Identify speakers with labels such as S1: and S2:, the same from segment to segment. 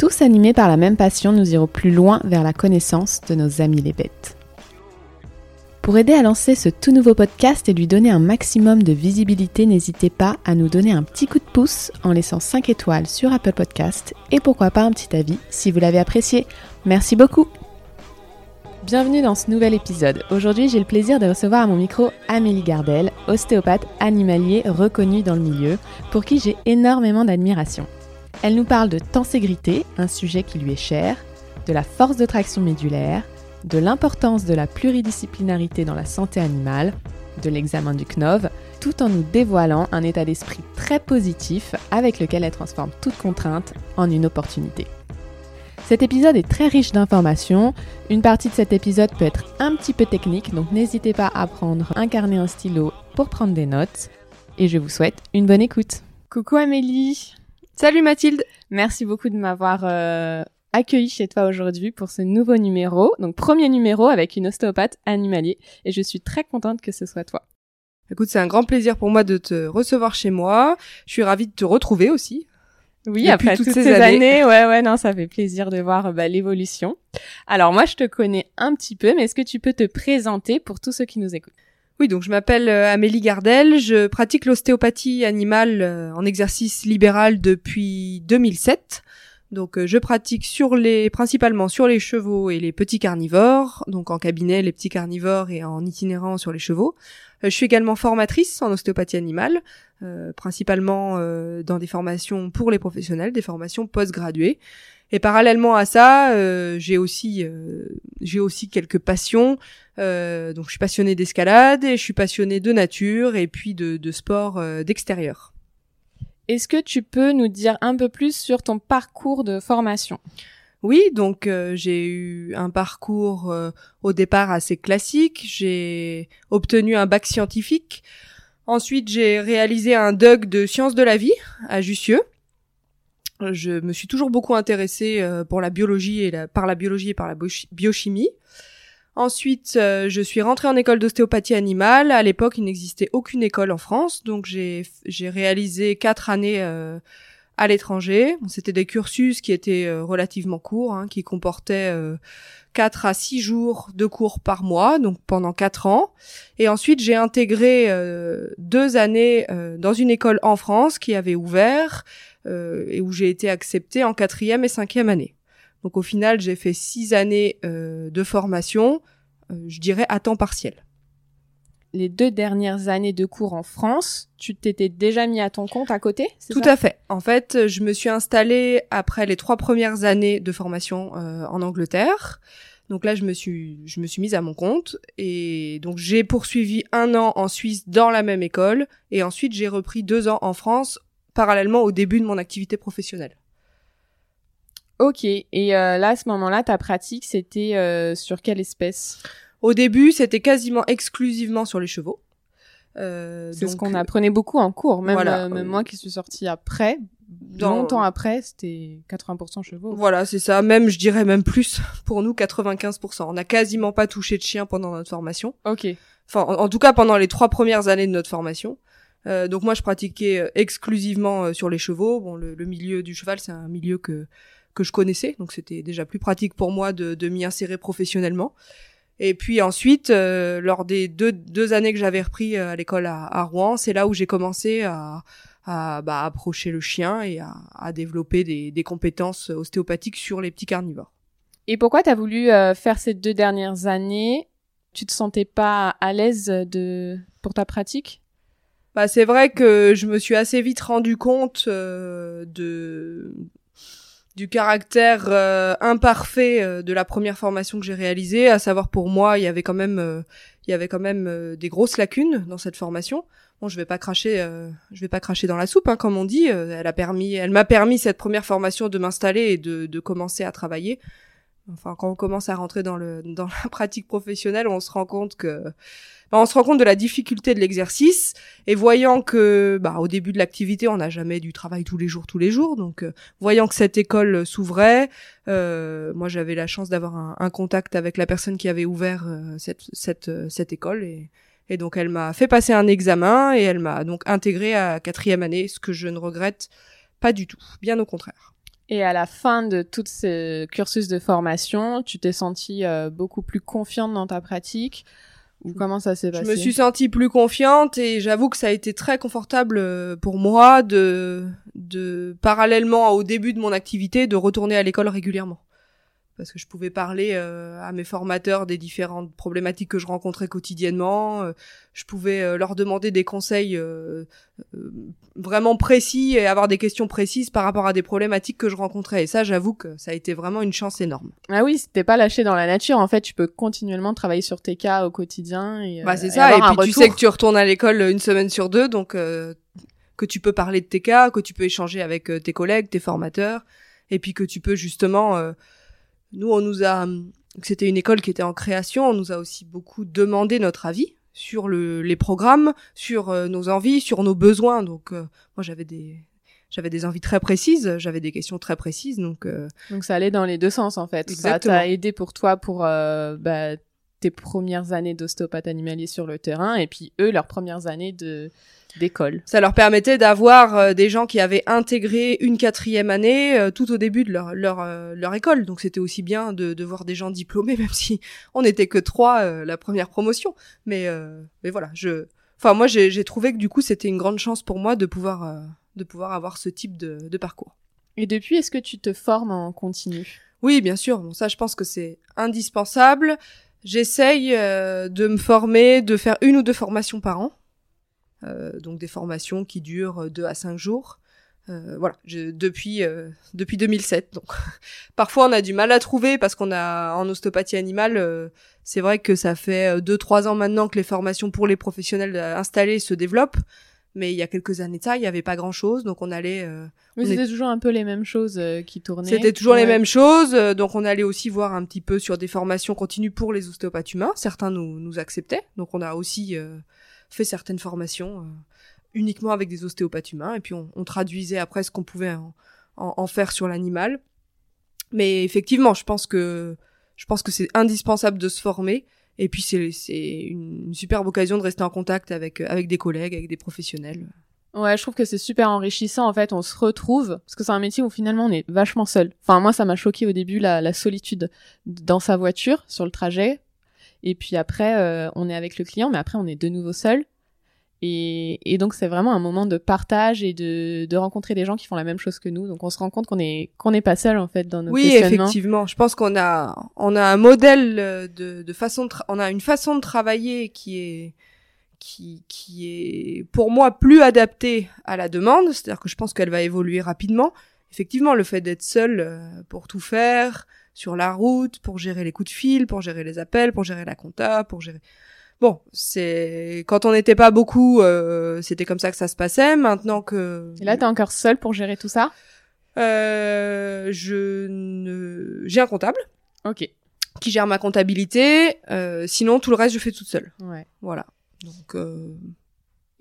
S1: Tous animés par la même passion, nous irons plus loin vers la connaissance de nos amis les bêtes. Pour aider à lancer ce tout nouveau podcast et lui donner un maximum de visibilité, n'hésitez pas à nous donner un petit coup de pouce en laissant 5 étoiles sur Apple Podcast et pourquoi pas un petit avis si vous l'avez apprécié. Merci beaucoup Bienvenue dans ce nouvel épisode. Aujourd'hui, j'ai le plaisir de recevoir à mon micro Amélie Gardel, ostéopathe animalier reconnue dans le milieu, pour qui j'ai énormément d'admiration. Elle nous parle de tenségrité, un sujet qui lui est cher, de la force de traction médulaire, de l'importance de la pluridisciplinarité dans la santé animale, de l'examen du CNOV, tout en nous dévoilant un état d'esprit très positif avec lequel elle transforme toute contrainte en une opportunité. Cet épisode est très riche d'informations. Une partie de cet épisode peut être un petit peu technique, donc n'hésitez pas à prendre un carnet, un stylo pour prendre des notes. Et je vous souhaite une bonne écoute. Coucou Amélie
S2: Salut Mathilde
S1: Merci beaucoup de m'avoir euh, accueilli chez toi aujourd'hui pour ce nouveau numéro. Donc premier numéro avec une ostéopathe animalier et je suis très contente que ce soit toi.
S2: Écoute, c'est un grand plaisir pour moi de te recevoir chez moi. Je suis ravie de te retrouver aussi.
S1: Oui, après toutes, ces, années. ouais, ouais, non, ça fait plaisir de voir bah, l'évolution. Alors moi, je te connais un petit peu, mais est-ce que tu peux te présenter pour tous ceux qui nous écoutent?
S2: Oui, donc je m'appelle euh, Amélie Gardel, je pratique l'ostéopathie animale euh, en exercice libéral depuis 2007. Donc euh, je pratique sur les principalement sur les chevaux et les petits carnivores, donc en cabinet les petits carnivores et en itinérant sur les chevaux. je suis également formatrice en ostéopathie animale, principalement dans des formations pour les professionnels, des formations post-graduées. Et parallèlement à ça, euh, j'ai aussi euh, j'ai aussi quelques passions. Euh, donc je suis passionnée d'escalade et je suis passionnée de nature et puis de, de sport d'extérieur.
S1: Est-ce que tu peux nous dire un peu plus sur ton parcours de formation?
S2: Oui, donc j'ai eu un parcours au départ assez classique. J'ai obtenu un bac scientifique. Ensuite, j'ai réalisé un DUG de sciences de la vie à Jussieu je me suis toujours beaucoup intéressée euh, pour la biologie et la, par la biologie et par la biochimie. Ensuite, euh, je suis rentrée en école d'ostéopathie animale. À l'époque, il n'existait aucune école en France, donc j'ai réalisé quatre années euh, à l'étranger. C'était des cursus qui étaient relativement courts, hein, qui comportaient quatre à six jours de cours par mois, donc pendant quatre ans. Et ensuite, j'ai intégré deux années dans une école en France qui avait ouvert et où j'ai été acceptée en quatrième et cinquième année. Donc au final, j'ai fait six années euh, de formation, euh, je dirais à temps partiel.
S1: Les deux dernières années de cours en France, tu t'étais déjà mis à ton compte à côté
S2: Tout à fait. En fait, je me suis installée après les trois premières années de formation en Angleterre. Donc là, je me suis, je me suis mise à mon compte et donc j'ai poursuivi un an en Suisse dans la même école et ensuite j'ai repris deux ans en France parallèlement au début de mon activité professionnelle.
S1: Ok, et euh, là, à ce moment-là, ta pratique, c'était euh, sur quelle espèce?
S2: Au début, c'était quasiment exclusivement sur les chevaux.
S1: Euh, c'est ce qu'on apprenait beaucoup en cours, même, voilà. même moi qui suis sortie après, longtemps après, c'était 80% chevaux.
S2: Voilà, c'est ça. Même, je dirais même plus. Pour nous, 95%. On n'a quasiment pas touché de chien pendant notre formation.
S1: Ok.
S2: Enfin, en, tout cas, pendant les trois premières années de notre formation. Euh, donc moi, je pratiquais euh, exclusivement euh, sur les chevaux. Bon, le, milieu du cheval, c'est un milieu que que je connaissais, donc c'était déjà plus pratique pour moi de, de m'y insérer professionnellement. Et puis ensuite, lors des deux, deux années que j'avais repris à l'école à, Rouen, c'est là où j'ai commencé à, à bah, approcher le chien et à, à développer des, des, compétences ostéopathiques sur les petits carnivores.
S1: Et pourquoi tu as voulu faire ces deux dernières années? Tu te sentais pas à l'aise de pour ta pratique?
S2: Bah, c'est vrai que je me suis assez vite rendu compte euh, de du caractère euh, imparfait euh, de la première formation que j'ai réalisée, à savoir pour moi, il y avait quand même il y avait quand même des grosses lacunes dans cette formation. Bon, je vais pas cracher je vais pas cracher dans la soupe hein, comme on dit, elle a permis elle m'a permis cette première formation de m'installer et de, de commencer à travailler. Enfin, quand on commence à rentrer dans le dans la pratique professionnelle, on se rend compte que on se rend compte de la difficulté de l'exercice et voyant que bah, au début de l'activité on n'a jamais du travail tous les jours tous les jours. Donc euh, voyant que cette école s'ouvrait euh, moi j'avais la chance d'avoir un, un, contact avec la personne qui avait ouvert euh, cette cette euh, cette école et et donc elle m'a fait passer un examen et elle m'a donc intégré à quatrième année ce que je ne regrette pas du tout bien au contraire.
S1: Et à la fin de tout ce cursus de formation, tu t'es sentie beaucoup plus confiante dans ta pratique, ou comment ça s'est passé
S2: Je me suis sentie plus confiante et j'avoue que ça a été très confortable euh, pour moi de, de parallèlement au début de mon activité, de retourner à l'école régulièrement parce que je pouvais parler euh, à mes formateurs des différentes problématiques que je rencontrais quotidiennement. Euh, je pouvais euh, leur demander des conseils vraiment précis et avoir des questions précises par rapport à des problématiques que je rencontrais. Et ça, j'avoue que ça a été vraiment une chance énorme.
S1: Ah oui, c'était pas lâché dans la nature. En fait, tu peux continuellement travailler sur tes cas au quotidien. Et,
S2: bah c'est ça. Et, puis tu sais que tu retournes à l'école une semaine sur deux, donc que tu peux parler de tes cas, que tu peux échanger avec tes collègues, tes formateurs, et puis que tu peux justement nous, on nous a, c'était une école qui était en création, on nous a aussi beaucoup demandé notre avis sur le, les programmes, sur euh, nos envies, sur nos besoins. Donc, euh, moi, j'avais des, j'avais des envies très précises, j'avais des questions très précises, donc. Euh,
S1: donc ça allait dans les deux sens en fait. Exactement. Ça t'a aidé pour toi pour bah, tes premières années d'ostéopathe animalier sur le terrain, et puis eux leurs premières années de d'école.
S2: Ça leur permettait d'avoir euh, des gens qui avaient intégré une quatrième année euh, tout au début de leur leur, euh, leur école. Donc c'était aussi bien de, de voir des gens diplômés, même si on n'était que trois la première promotion. Mais mais voilà, je, enfin moi j'ai trouvé que du coup c'était une grande chance pour moi de pouvoir de pouvoir avoir ce type de, de parcours.
S1: Et depuis, est-ce que tu te formes en continu?
S2: Oui, bien sûr. Bon, ça, je pense que c'est indispensable. J'essaye de me former, de faire une ou deux formations par an. Euh, donc des formations qui durent 2 à 5 jours. Euh, voilà, je, depuis euh, depuis 2007. Donc parfois on a du mal à trouver parce qu'on a en ostéopathie animale, euh, c'est vrai que ça fait 2-3 ans maintenant que les formations pour les professionnels installés se développent. Mais il y a quelques années de ça, il n'y avait pas grand-chose, donc on allait.
S1: Mais c'était toujours un peu les mêmes choses qui tournaient.
S2: C'était toujours les mêmes choses, donc on allait aussi voir un petit peu sur des formations continues pour les ostéopathes humains. Certains nous nous acceptaient, donc on a aussi fait certaines formations euh, uniquement avec des ostéopathes humains, et puis on, traduisait après ce qu'on pouvait en, faire sur l'animal. Mais effectivement, je pense que je pense que c'est indispensable de se former. Et puis c'est c'est une superbe occasion de rester en contact avec avec des collègues, avec des professionnels.
S1: Ouais, je trouve que c'est super enrichissant. En fait, on se retrouve parce que c'est un métier où finalement on est vachement seul. Enfin, moi, ça m'a choqué au début la, solitude dans sa voiture sur le trajet et puis après, euh, on est avec le client, mais après, on est de nouveau seul. Et, et donc, c'est vraiment un moment de partage et de, de rencontrer des gens qui font la même chose que nous. Donc, on se rend compte qu'on est qu'on n'est pas seul en fait dans notre
S2: Oui, effectivement. Je pense qu'on a on a un modèle de, de façon de on a une façon de travailler qui est qui, qui est pour moi plus adaptée à la demande, c'est-à-dire que je pense qu'elle va évoluer rapidement. Effectivement, le fait d'être seul euh, pour tout faire, sur la route, pour gérer les coups de fil, pour gérer les appels, pour gérer la compta, pour gérer. Bon, c'est quand on n'était pas beaucoup, euh, c'était comme ça que ça se passait. Maintenant que
S1: et là, t'es encore seul pour gérer tout ça?
S2: Euh, Je ne, j'ai un comptable.
S1: Ok.
S2: Qui gère ma comptabilité. Euh, sinon, tout le reste, je fais toute seule.
S1: Ouais.
S2: Voilà. Donc.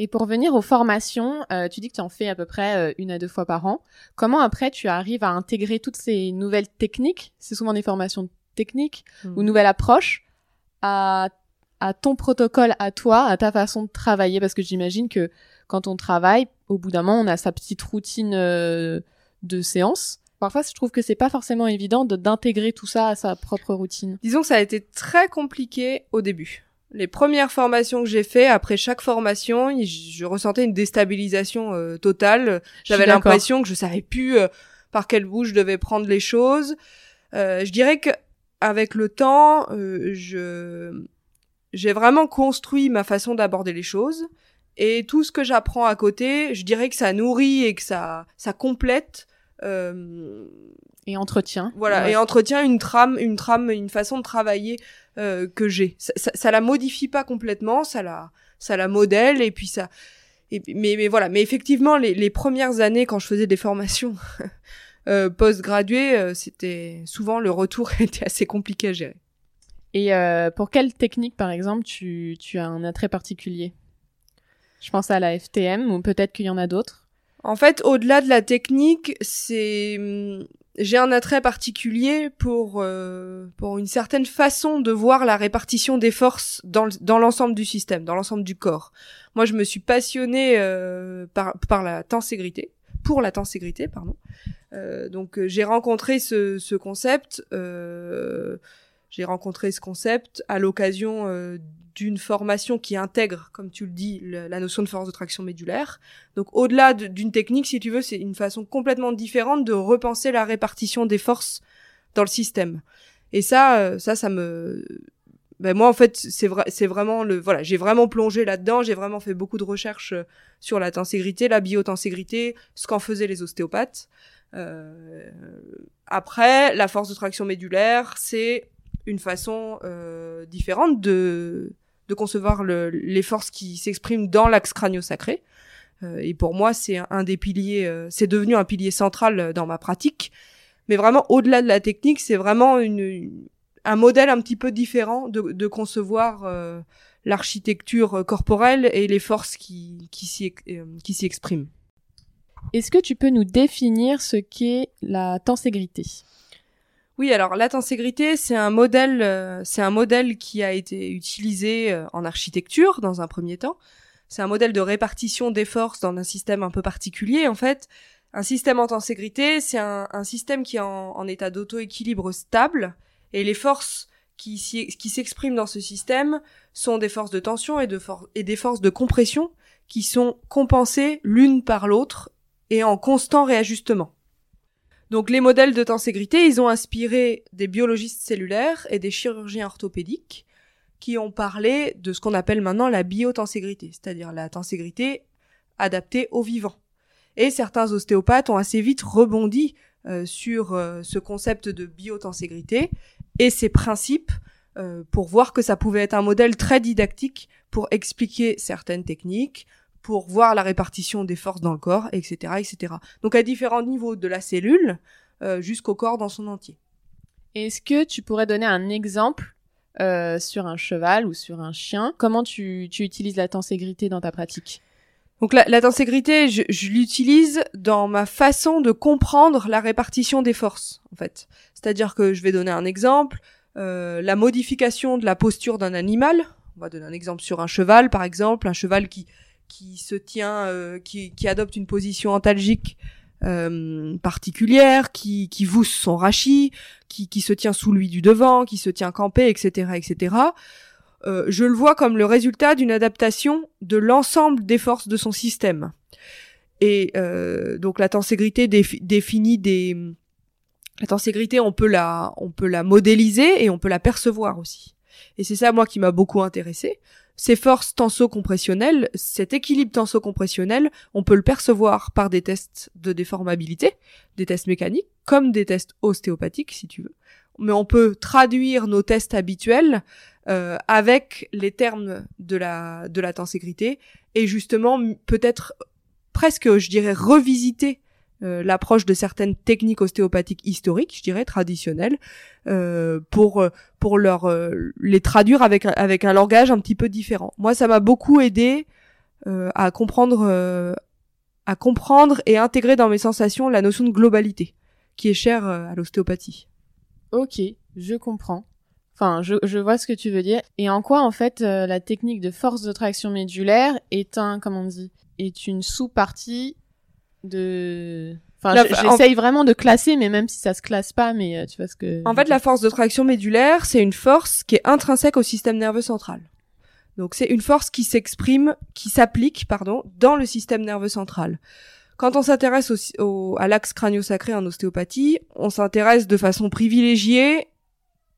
S1: Et pour venir aux formations, euh, tu dis que tu en fais à peu près euh, une à deux fois par an. Comment après tu arrives à intégrer toutes ces nouvelles techniques? C'est souvent des formations techniques mmh. ou nouvelles approches à, à ton protocole, à toi, à ta façon de travailler? Parce que j'imagine que quand on travaille, au bout d'un moment, on a sa petite routine euh, de séance. Parfois, je trouve que c'est pas forcément évident d'intégrer tout ça à sa propre routine.
S2: Disons que ça a été très compliqué au début les premières formations que j'ai fait, après chaque formation, je ressentais une déstabilisation euh, totale. J'avais l'impression que je savais plus euh, par quel bout je devais prendre les choses. Euh, je dirais que avec le temps, je j'ai vraiment construit ma façon d'aborder les choses et tout ce que j'apprends à côté, je dirais que ça nourrit et que ça ça complète
S1: et entretient.
S2: Voilà, et entretient une trame, une trame, une façon de travailler euh, que j'ai. Ça, ça, ça, la modifie pas complètement, ça la, ça la modèle et puis ça. Et, mais, mais voilà, mais effectivement, les, les premières années quand je faisais des formations, euh, post-gradué, euh, c'était souvent le retour était assez compliqué à gérer.
S1: Et euh, pour quelle technique, par exemple, tu, tu as un attrait particulier? Je pense à la FTM, ou peut-être qu'il y en a d'autres.
S2: En fait, au-delà de la technique, c'est j'ai un attrait particulier pour euh, pour une certaine façon de voir la répartition des forces dans l'ensemble du système, dans l'ensemble du corps. Moi, je me suis passionnée euh, par par la tenségrité, pour la tenségrité, pardon. Euh, donc, j'ai rencontré ce ce concept. j'ai rencontré ce concept à l'occasion d'une formation qui intègre, comme tu le dis, la notion de force de traction médulaire. Donc au-delà d'une technique, si tu veux, c'est une façon complètement différente de repenser la répartition des forces dans le système. Et ça, euh, ça, ça me, ben moi en fait, c'est vrai, c'est vraiment le, voilà, j'ai vraiment plongé là-dedans, j'ai vraiment fait beaucoup de recherches euh, sur la tenségrité, la biotenségrité, ce qu'en faisaient les ostéopathes. Euh, après, la force de traction médulaire, c'est une façon euh, différente de de concevoir le, les forces qui s'expriment dans l'axe crânio-sacré. Euh, et pour moi, c'est un, des piliers, euh, c'est devenu un pilier central dans ma pratique. Mais vraiment, au-delà de la technique, c'est vraiment un modèle un petit peu différent de, concevoir euh, l'architecture corporelle et les forces qui, qui s'y expriment.
S1: Est-ce que tu peux nous définir ce qu'est la tenségrité
S2: oui, alors la tenségrité, c'est un modèle, euh, c'est un modèle qui a été utilisé euh, en architecture dans un premier temps. C'est un modèle de répartition des forces dans un système un peu particulier. En fait, un système en tenségrité, c'est un, système qui est en, état d'auto-équilibre stable, et les forces qui, qui s'expriment dans ce système sont des forces de tension et, de et des forces de compression qui sont compensées l'une par l'autre et en constant réajustement. Donc les modèles de tenségrité, ils ont inspiré des biologistes cellulaires et des chirurgiens orthopédiques qui ont parlé de ce qu'on appelle maintenant la biotenségrité, c'est-à-dire la tenségrité adaptée au vivant. Et certains ostéopathes ont assez vite rebondi euh, sur euh, ce concept de biotenségrité et ses principes euh, pour voir que ça pouvait être un modèle très didactique pour expliquer certaines techniques, pour voir la répartition des forces dans le corps, etc., etc. Donc à différents niveaux de la cellule euh, jusqu'au corps dans son entier.
S1: Est-ce que tu pourrais donner un exemple euh, sur un cheval ou sur un chien? Comment tu, tu utilises la tenségrité dans ta pratique?
S2: Donc la, la tenségrité, je, je l'utilise dans ma façon de comprendre la répartition des forces, en fait. C'est-à-dire que je vais donner un exemple, euh, la modification de la posture d'un animal. On va donner un exemple sur un cheval, par exemple, un cheval qui qui se tient, euh, qui, qui, adopte une position antalgique euh, particulière, qui, qui vousse son rachis, qui, qui se tient sous lui du devant, qui se tient campé, etc., etc. Euh, je le vois comme le résultat d'une adaptation de l'ensemble des forces de son système. Et euh, donc la tenségrité définit des la tenségrité, on peut la on peut la modéliser et on peut la percevoir aussi. Et c'est ça moi qui m'a beaucoup intéressé ces forces tenso-compressionnelles, cet équilibre tenso-compressionnel, on peut le percevoir par des tests de déformabilité, des tests mécaniques, comme des tests ostéopathiques, si tu veux. Mais on peut traduire nos tests habituels euh, avec les termes de la de la tenségrité et justement peut-être presque, je dirais, revisiter euh, l'approche de certaines techniques ostéopathiques historiques, je dirais traditionnelles, euh, pour euh, pour leur les traduire avec avec un langage un petit peu différent. Moi, ça m'a beaucoup aidé à comprendre à comprendre et intégrer dans mes sensations la notion de globalité, qui est chère à l'ostéopathie.
S1: Ok, je comprends. Enfin, je, je vois ce que tu veux dire. Et en quoi, en fait, la technique de force de traction médulaire est un, comment on dit, est une sous-partie de Enfin, j'essaye vraiment de classer, mais même si ça se classe pas, mais euh, tu vois ce que.
S2: En fait, la force de traction médulaire, c'est une force qui est intrinsèque au système nerveux central. Donc, c'est une force qui s'exprime, qui s'applique, pardon, dans le système nerveux central. Quand on s'intéresse au, à l'axe crânio-sacré en ostéopathie, on s'intéresse de façon privilégiée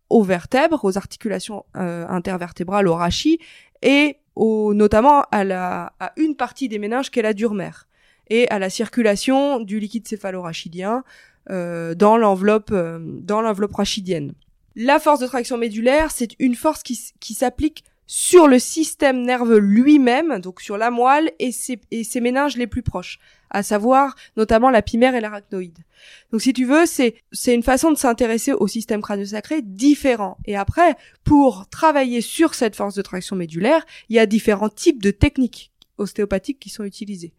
S2: aux vertèbres, aux articulations euh, intervertébrales, au rachis, et au, notamment à, la, à une partie des méninges qu'est la dure mère et à la circulation du liquide céphalorachidien euh, dans l'enveloppe euh, dans l'enveloppe rachidienne. La force de traction médulaire, c'est une force qui, qui s'applique sur le système nerveux lui-même, donc sur la moelle et ses, et ses méninges les plus proches, à savoir notamment la pimère et l'arachnoïde. Donc si tu veux, c'est c'est une façon de s'intéresser au système crânio-sacré différent. Et après, pour travailler sur cette force de traction médulaire, il y a différents types de techniques ostéopathiques qui sont utilisées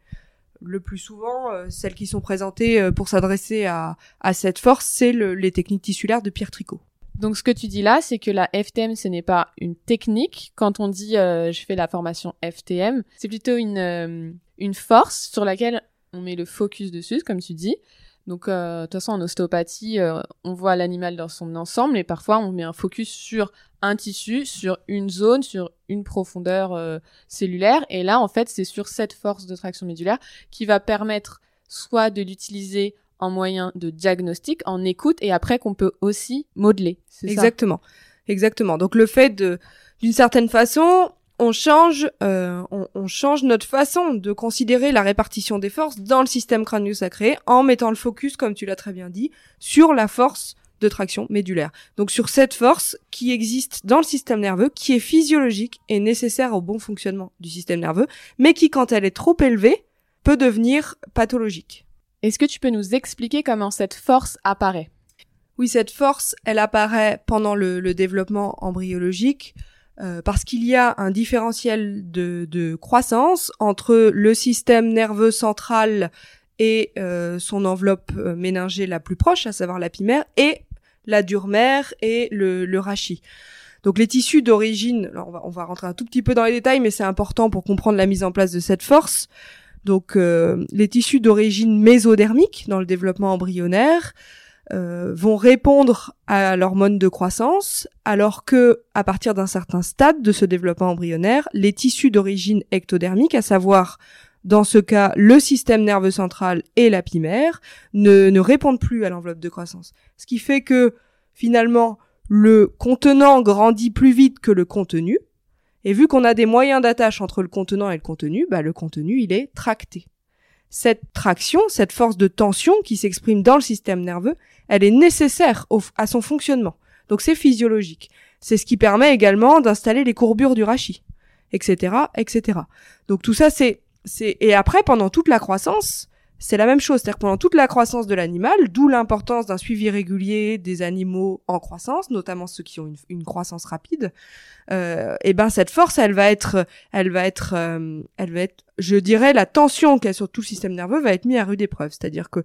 S2: le plus souvent, euh, celles qui sont présentées euh, pour s'adresser à, à cette force, c'est les techniques tissulaires de Pierre Tricot.
S1: Donc ce que tu dis là, c'est que la FTM, ce n'est pas une technique. Quand on dit euh, je fais la formation FTM, c'est plutôt une, une force sur laquelle on met le focus dessus, comme tu dis. Donc, de toute façon, en ostéopathie, on voit l'animal dans son ensemble, et parfois on met un focus sur un tissu, sur une zone, sur une profondeur euh, cellulaire. Et là, en fait, c'est sur cette force de traction médulaire qui va permettre soit de l'utiliser en moyen de diagnostic, en écoute, et après qu'on peut aussi modeler.
S2: Exactement. Exactement. Donc le fait de, d'une certaine façon, on change, euh, on, on, change notre façon de considérer la répartition des forces dans le système crânio-sacré en mettant le focus, comme tu l'as très bien dit, sur la force de traction médulaire. Donc sur cette force qui existe dans le système nerveux, qui est physiologique et nécessaire au bon fonctionnement du système nerveux, mais qui quand elle est trop élevée peut devenir pathologique.
S1: Est-ce que tu peux nous expliquer comment cette force apparaît?
S2: Oui, cette force, elle apparaît pendant le, développement embryologique. Euh, parce qu'il y a un différentiel de, croissance entre le système nerveux central et euh, son enveloppe euh, méningée la plus proche, à savoir la pimère, et la dure-mère et le, le rachis. Donc les tissus d'origine, on va, on va rentrer un tout petit peu dans les détails, mais c'est important pour comprendre la mise en place de cette force. Donc euh, les tissus d'origine mésodermique dans le développement embryonnaire euh, vont répondre à l'hormone de croissance, alors que à partir d'un certain stade de ce développement embryonnaire, les tissus d'origine ectodermique, à savoir dans ce cas, le système nerveux central et la pimère ne, ne répondent plus à l'enveloppe de croissance. Ce qui fait que finalement, le contenant grandit plus vite que le contenu. Et vu qu'on a des moyens d'attache entre le contenant et le contenu, bah, le contenu, il est tracté. Cette traction, cette force de tension qui s'exprime dans le système nerveux, elle est nécessaire à son fonctionnement. Donc c'est physiologique. C'est ce qui permet également d'installer les courbures du rachis, etc., etc. Donc tout ça, c'est c'est et après pendant toute la croissance, c'est la même chose, c'est-à-dire pendant toute la croissance de l'animal, d'où l'importance d'un suivi régulier des animaux en croissance, notamment ceux qui ont une, croissance rapide. Euh, et ben cette force, elle va être, elle va être, euh, elle va être, je dirais, la tension qu'il y a sur tout le système nerveux va être mise à rude épreuve, c'est-à-dire que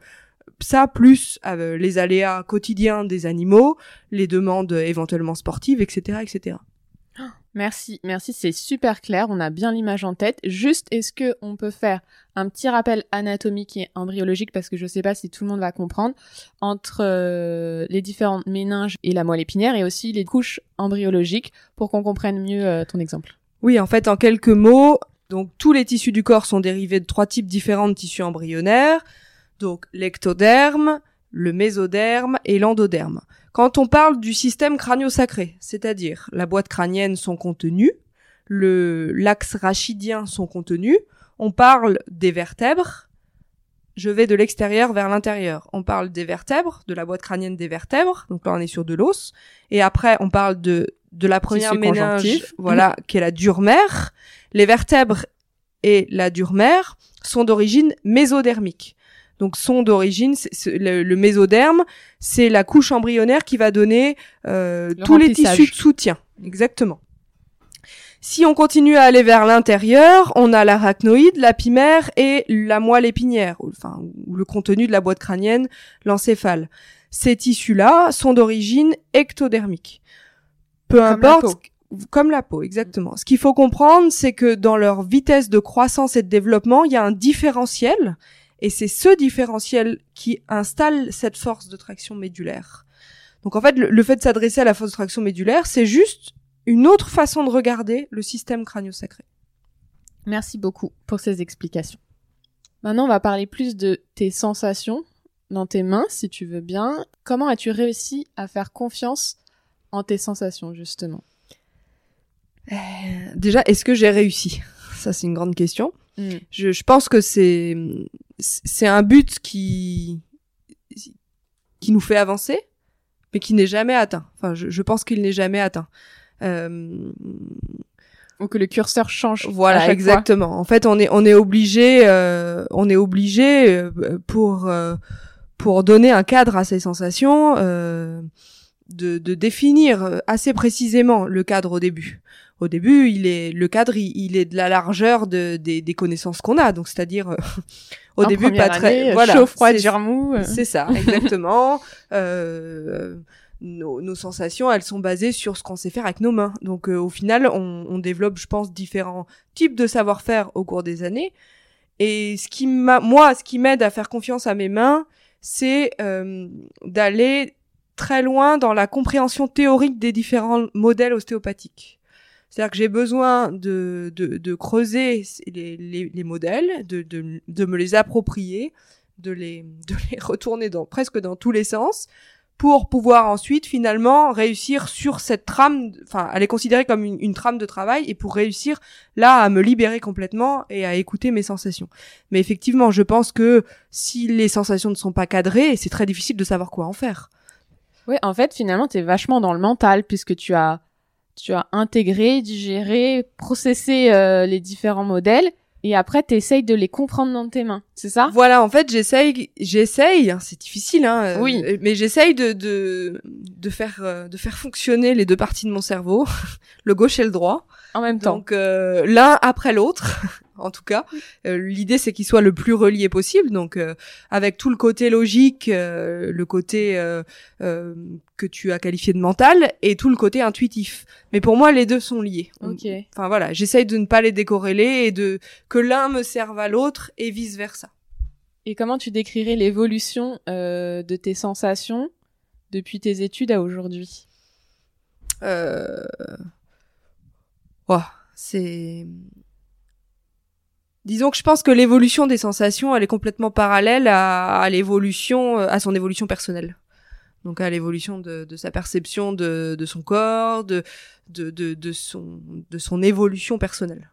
S2: ça plus euh, les aléas quotidiens des animaux, les demandes éventuellement sportives, etc., etc.
S1: Merci, merci, c'est super clair, on a bien l'image en tête. Juste, est-ce que on peut faire un petit rappel anatomique et embryologique parce que je sais pas si tout le monde va comprendre entre euh, les différentes méninges et la moelle épinière et aussi les couches embryologiques pour qu'on comprenne mieux euh, ton exemple?
S2: Oui, en fait, en quelques mots, donc tous les tissus du corps sont dérivés de trois types différents de tissus embryonnaires. Donc l'ectoderme, le mésoderme et l'endoderme. Quand on parle du système crânio-sacré, c'est-à-dire la boîte crânienne, son contenu, le l'axe rachidien, son contenu, on parle des vertèbres. Je vais de l'extérieur vers l'intérieur. On parle des vertèbres, de la boîte crânienne des vertèbres. Donc là, on est sur de l'os. Et après, on parle de de la première méninge, voilà, qui est la dure mère. Les vertèbres et la dure mère sont d'origine mésodermique donc sont d'origine le, mésoderme, c'est la couche embryonnaire qui va donner euh, tous les tissus de soutien. Exactement. Si on continue à aller vers l'intérieur, on a l'arachnoïde, la pimère et la moelle épinière, enfin ou le contenu de la boîte crânienne, l'encéphale. Ces tissus-là sont d'origine ectodermique. Peu importe, comme la peau, exactement. Ce qu'il faut comprendre, c'est que dans leur vitesse de croissance et de développement, il y a un différentiel et c'est ce différentiel qui installe cette force de traction médulaire. Donc en fait, le, fait de s'adresser à la force de traction médulaire, c'est juste une autre façon de regarder le système crânio-sacré.
S1: Merci beaucoup pour ces explications. Maintenant, on va parler plus de tes sensations dans tes mains, si tu veux bien. Comment as-tu réussi à faire confiance en tes sensations, justement?
S2: Euh, Déjà, est-ce que j'ai réussi? Ça, c'est une grande question. Mm. Je, je, pense que c'est c'est un but qui qui nous fait avancer, mais qui n'est jamais atteint. Enfin, je, je pense qu'il n'est jamais atteint. Euh,
S1: ou que le curseur change.
S2: Voilà, exactement. En fait, on est on est obligé euh, on est obligé euh, pour euh, pour donner un cadre à ces sensations de, de définir assez précisément le cadre au début. Au début, il est le cadre, il, est de la largeur de, des, des connaissances qu'on a, donc c'est-à-dire au début pas très
S1: voilà, chaud, froid, dur, mou.
S2: C'est ça, exactement. euh, nos, nos, sensations, elles sont basées sur ce qu'on sait faire avec nos mains. Donc euh, au final, on, on, développe, je pense, différents types de savoir-faire au cours des années. Et ce qui m'a, moi, ce qui m'aide à faire confiance à mes mains, c'est euh, d'aller très loin dans la compréhension théorique des différents modèles ostéopathiques. C'est-à-dire que j'ai besoin de, de, de creuser les, les, les modèles, de, de, de, me les approprier, de les, de les retourner dans, presque dans tous les sens, pour pouvoir ensuite finalement réussir sur cette trame, enfin elle est considérée comme une, trame de travail et pour réussir là à me libérer complètement et à écouter mes sensations. Mais effectivement, je pense que si les sensations ne sont pas cadrées, c'est très difficile de savoir quoi en faire.
S1: Oui, en fait, finalement, tu es vachement dans le mental puisque tu as tu as intégré, digéré, processé euh, les différents modèles et après t'essayes de les comprendre dans tes mains, c'est ça?
S2: Voilà, en fait, j'essaye, j'essaye, hein, c'est difficile, hein,
S1: euh, oui.
S2: mais j'essaye de, de de faire euh, de faire fonctionner les deux parties de mon cerveau, le gauche et le droit,
S1: en même temps.
S2: Donc euh, l'un après l'autre, en tout cas. Euh, l'idée c'est qu'il soit le plus relié possible, donc euh, avec tout le côté logique, euh, le côté que tu as qualifié de mental, et tout le côté intuitif. Mais pour moi, les deux sont liés.
S1: Ok.
S2: Enfin voilà, j'essaye de ne pas les décorréler et de que l'un me serve à l'autre et vice versa.
S1: Et comment tu décrirais l'évolution de tes sensations depuis tes études à aujourd'hui?
S2: Euh... c'est Disons que je pense que l'évolution des sensations, elle est complètement parallèle à, l'évolution, euh, à son évolution personnelle. Donc à l'évolution de, sa perception de, son corps, de, de, de, son, de son évolution personnelle.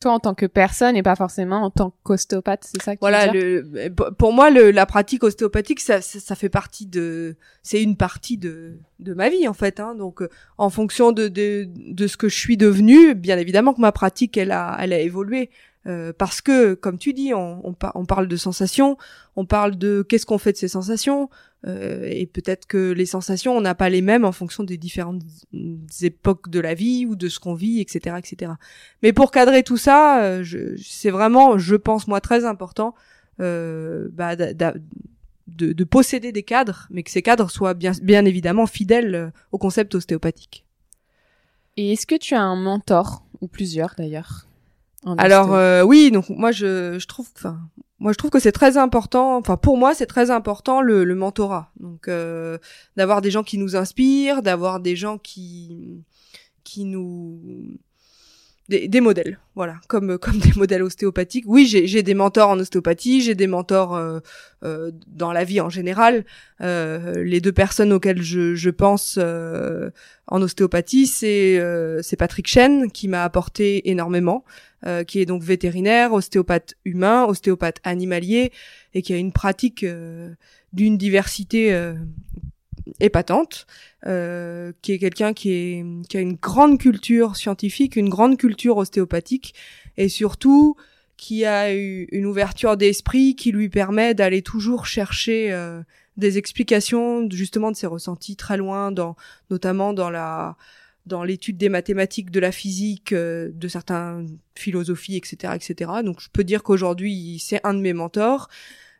S1: Toi, en tant que personne et pas forcément en tant qu'ostéopathe, c'est ça que
S2: voilà,
S1: tu
S2: veux dire? le, pour moi, le, la pratique ostéopathique, ça, ça, fait partie de, c'est une partie de, de ma vie en fait. Hein. Donc, euh, en fonction de, de, de ce que je suis devenue, bien évidemment que ma pratique, elle a, elle a évolué. Euh, parce que, comme tu dis, on, on, parle de sensations, on parle de qu'est-ce qu'on fait de ces sensations, euh, et peut-être que les sensations, on n'a pas les mêmes en fonction des différentes époques de la vie ou de ce qu'on vit, etc., etc. Mais pour cadrer tout ça, euh, c'est vraiment, je pense moi, très important bah, de, de, posséder des cadres, mais que ces cadres soient bien, bien évidemment fidèles au concept ostéopathique.
S1: Et est-ce que tu as un mentor ou plusieurs d'ailleurs?
S2: Alors euh, oui, donc moi je, je trouve, enfin moi je trouve que c'est très important. Enfin pour moi c'est très important le, le mentorat. Donc euh, d'avoir des gens qui nous inspirent, d'avoir des gens qui qui nous des, modèles, voilà, comme comme des modèles ostéopathiques. Oui, j'ai des mentors en ostéopathie, j'ai des mentors euh, euh, dans la vie en général. Euh, les deux personnes auxquelles je, je pense euh, en ostéopathie, c'est euh, c'est Patrick Chen qui m'a apporté énormément, qui est donc vétérinaire, ostéopathe humain, ostéopathe animalier, et qui a une pratique d'une diversité épatante, euh, qui est quelqu'un qui, qui a une grande culture scientifique, une grande culture ostéopathique, et surtout qui a eu une ouverture d'esprit qui lui permet d'aller toujours chercher euh, des explications justement de ses ressentis très loin, dans, notamment dans la dans l'étude des mathématiques, de la physique, euh, de certaines philosophies, etc., etc. Donc je peux dire qu'aujourd'hui c'est un de mes mentors.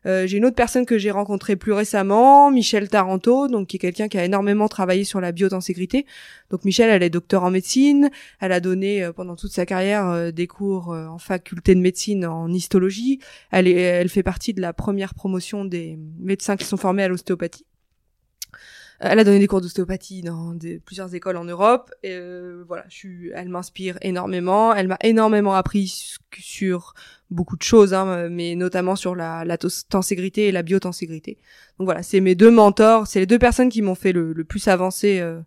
S2: Euh, j'ai une autre personne que j'ai rencontrée plus récemment, Michel Taranto, donc qui est quelqu'un qui a énormément travaillé sur la biotenségrité. Donc Michel, elle est docteur en médecine, elle a donné euh, pendant toute sa carrière euh, des cours en faculté de médecine en histologie. Elle, est, elle fait partie de la première promotion des médecins qui sont formés à l'ostéopathie. Elle a donné des cours d'ostéopathie dans plusieurs écoles en Europe. Et euh, voilà, je suis, elle m'inspire énormément. Elle m'a énormément appris sur beaucoup de choses, hein, mais notamment sur la, la tenségrité et la biotenségrité. Donc voilà, c'est mes deux mentors, c'est les deux personnes qui m'ont fait le, le, plus avancer euh,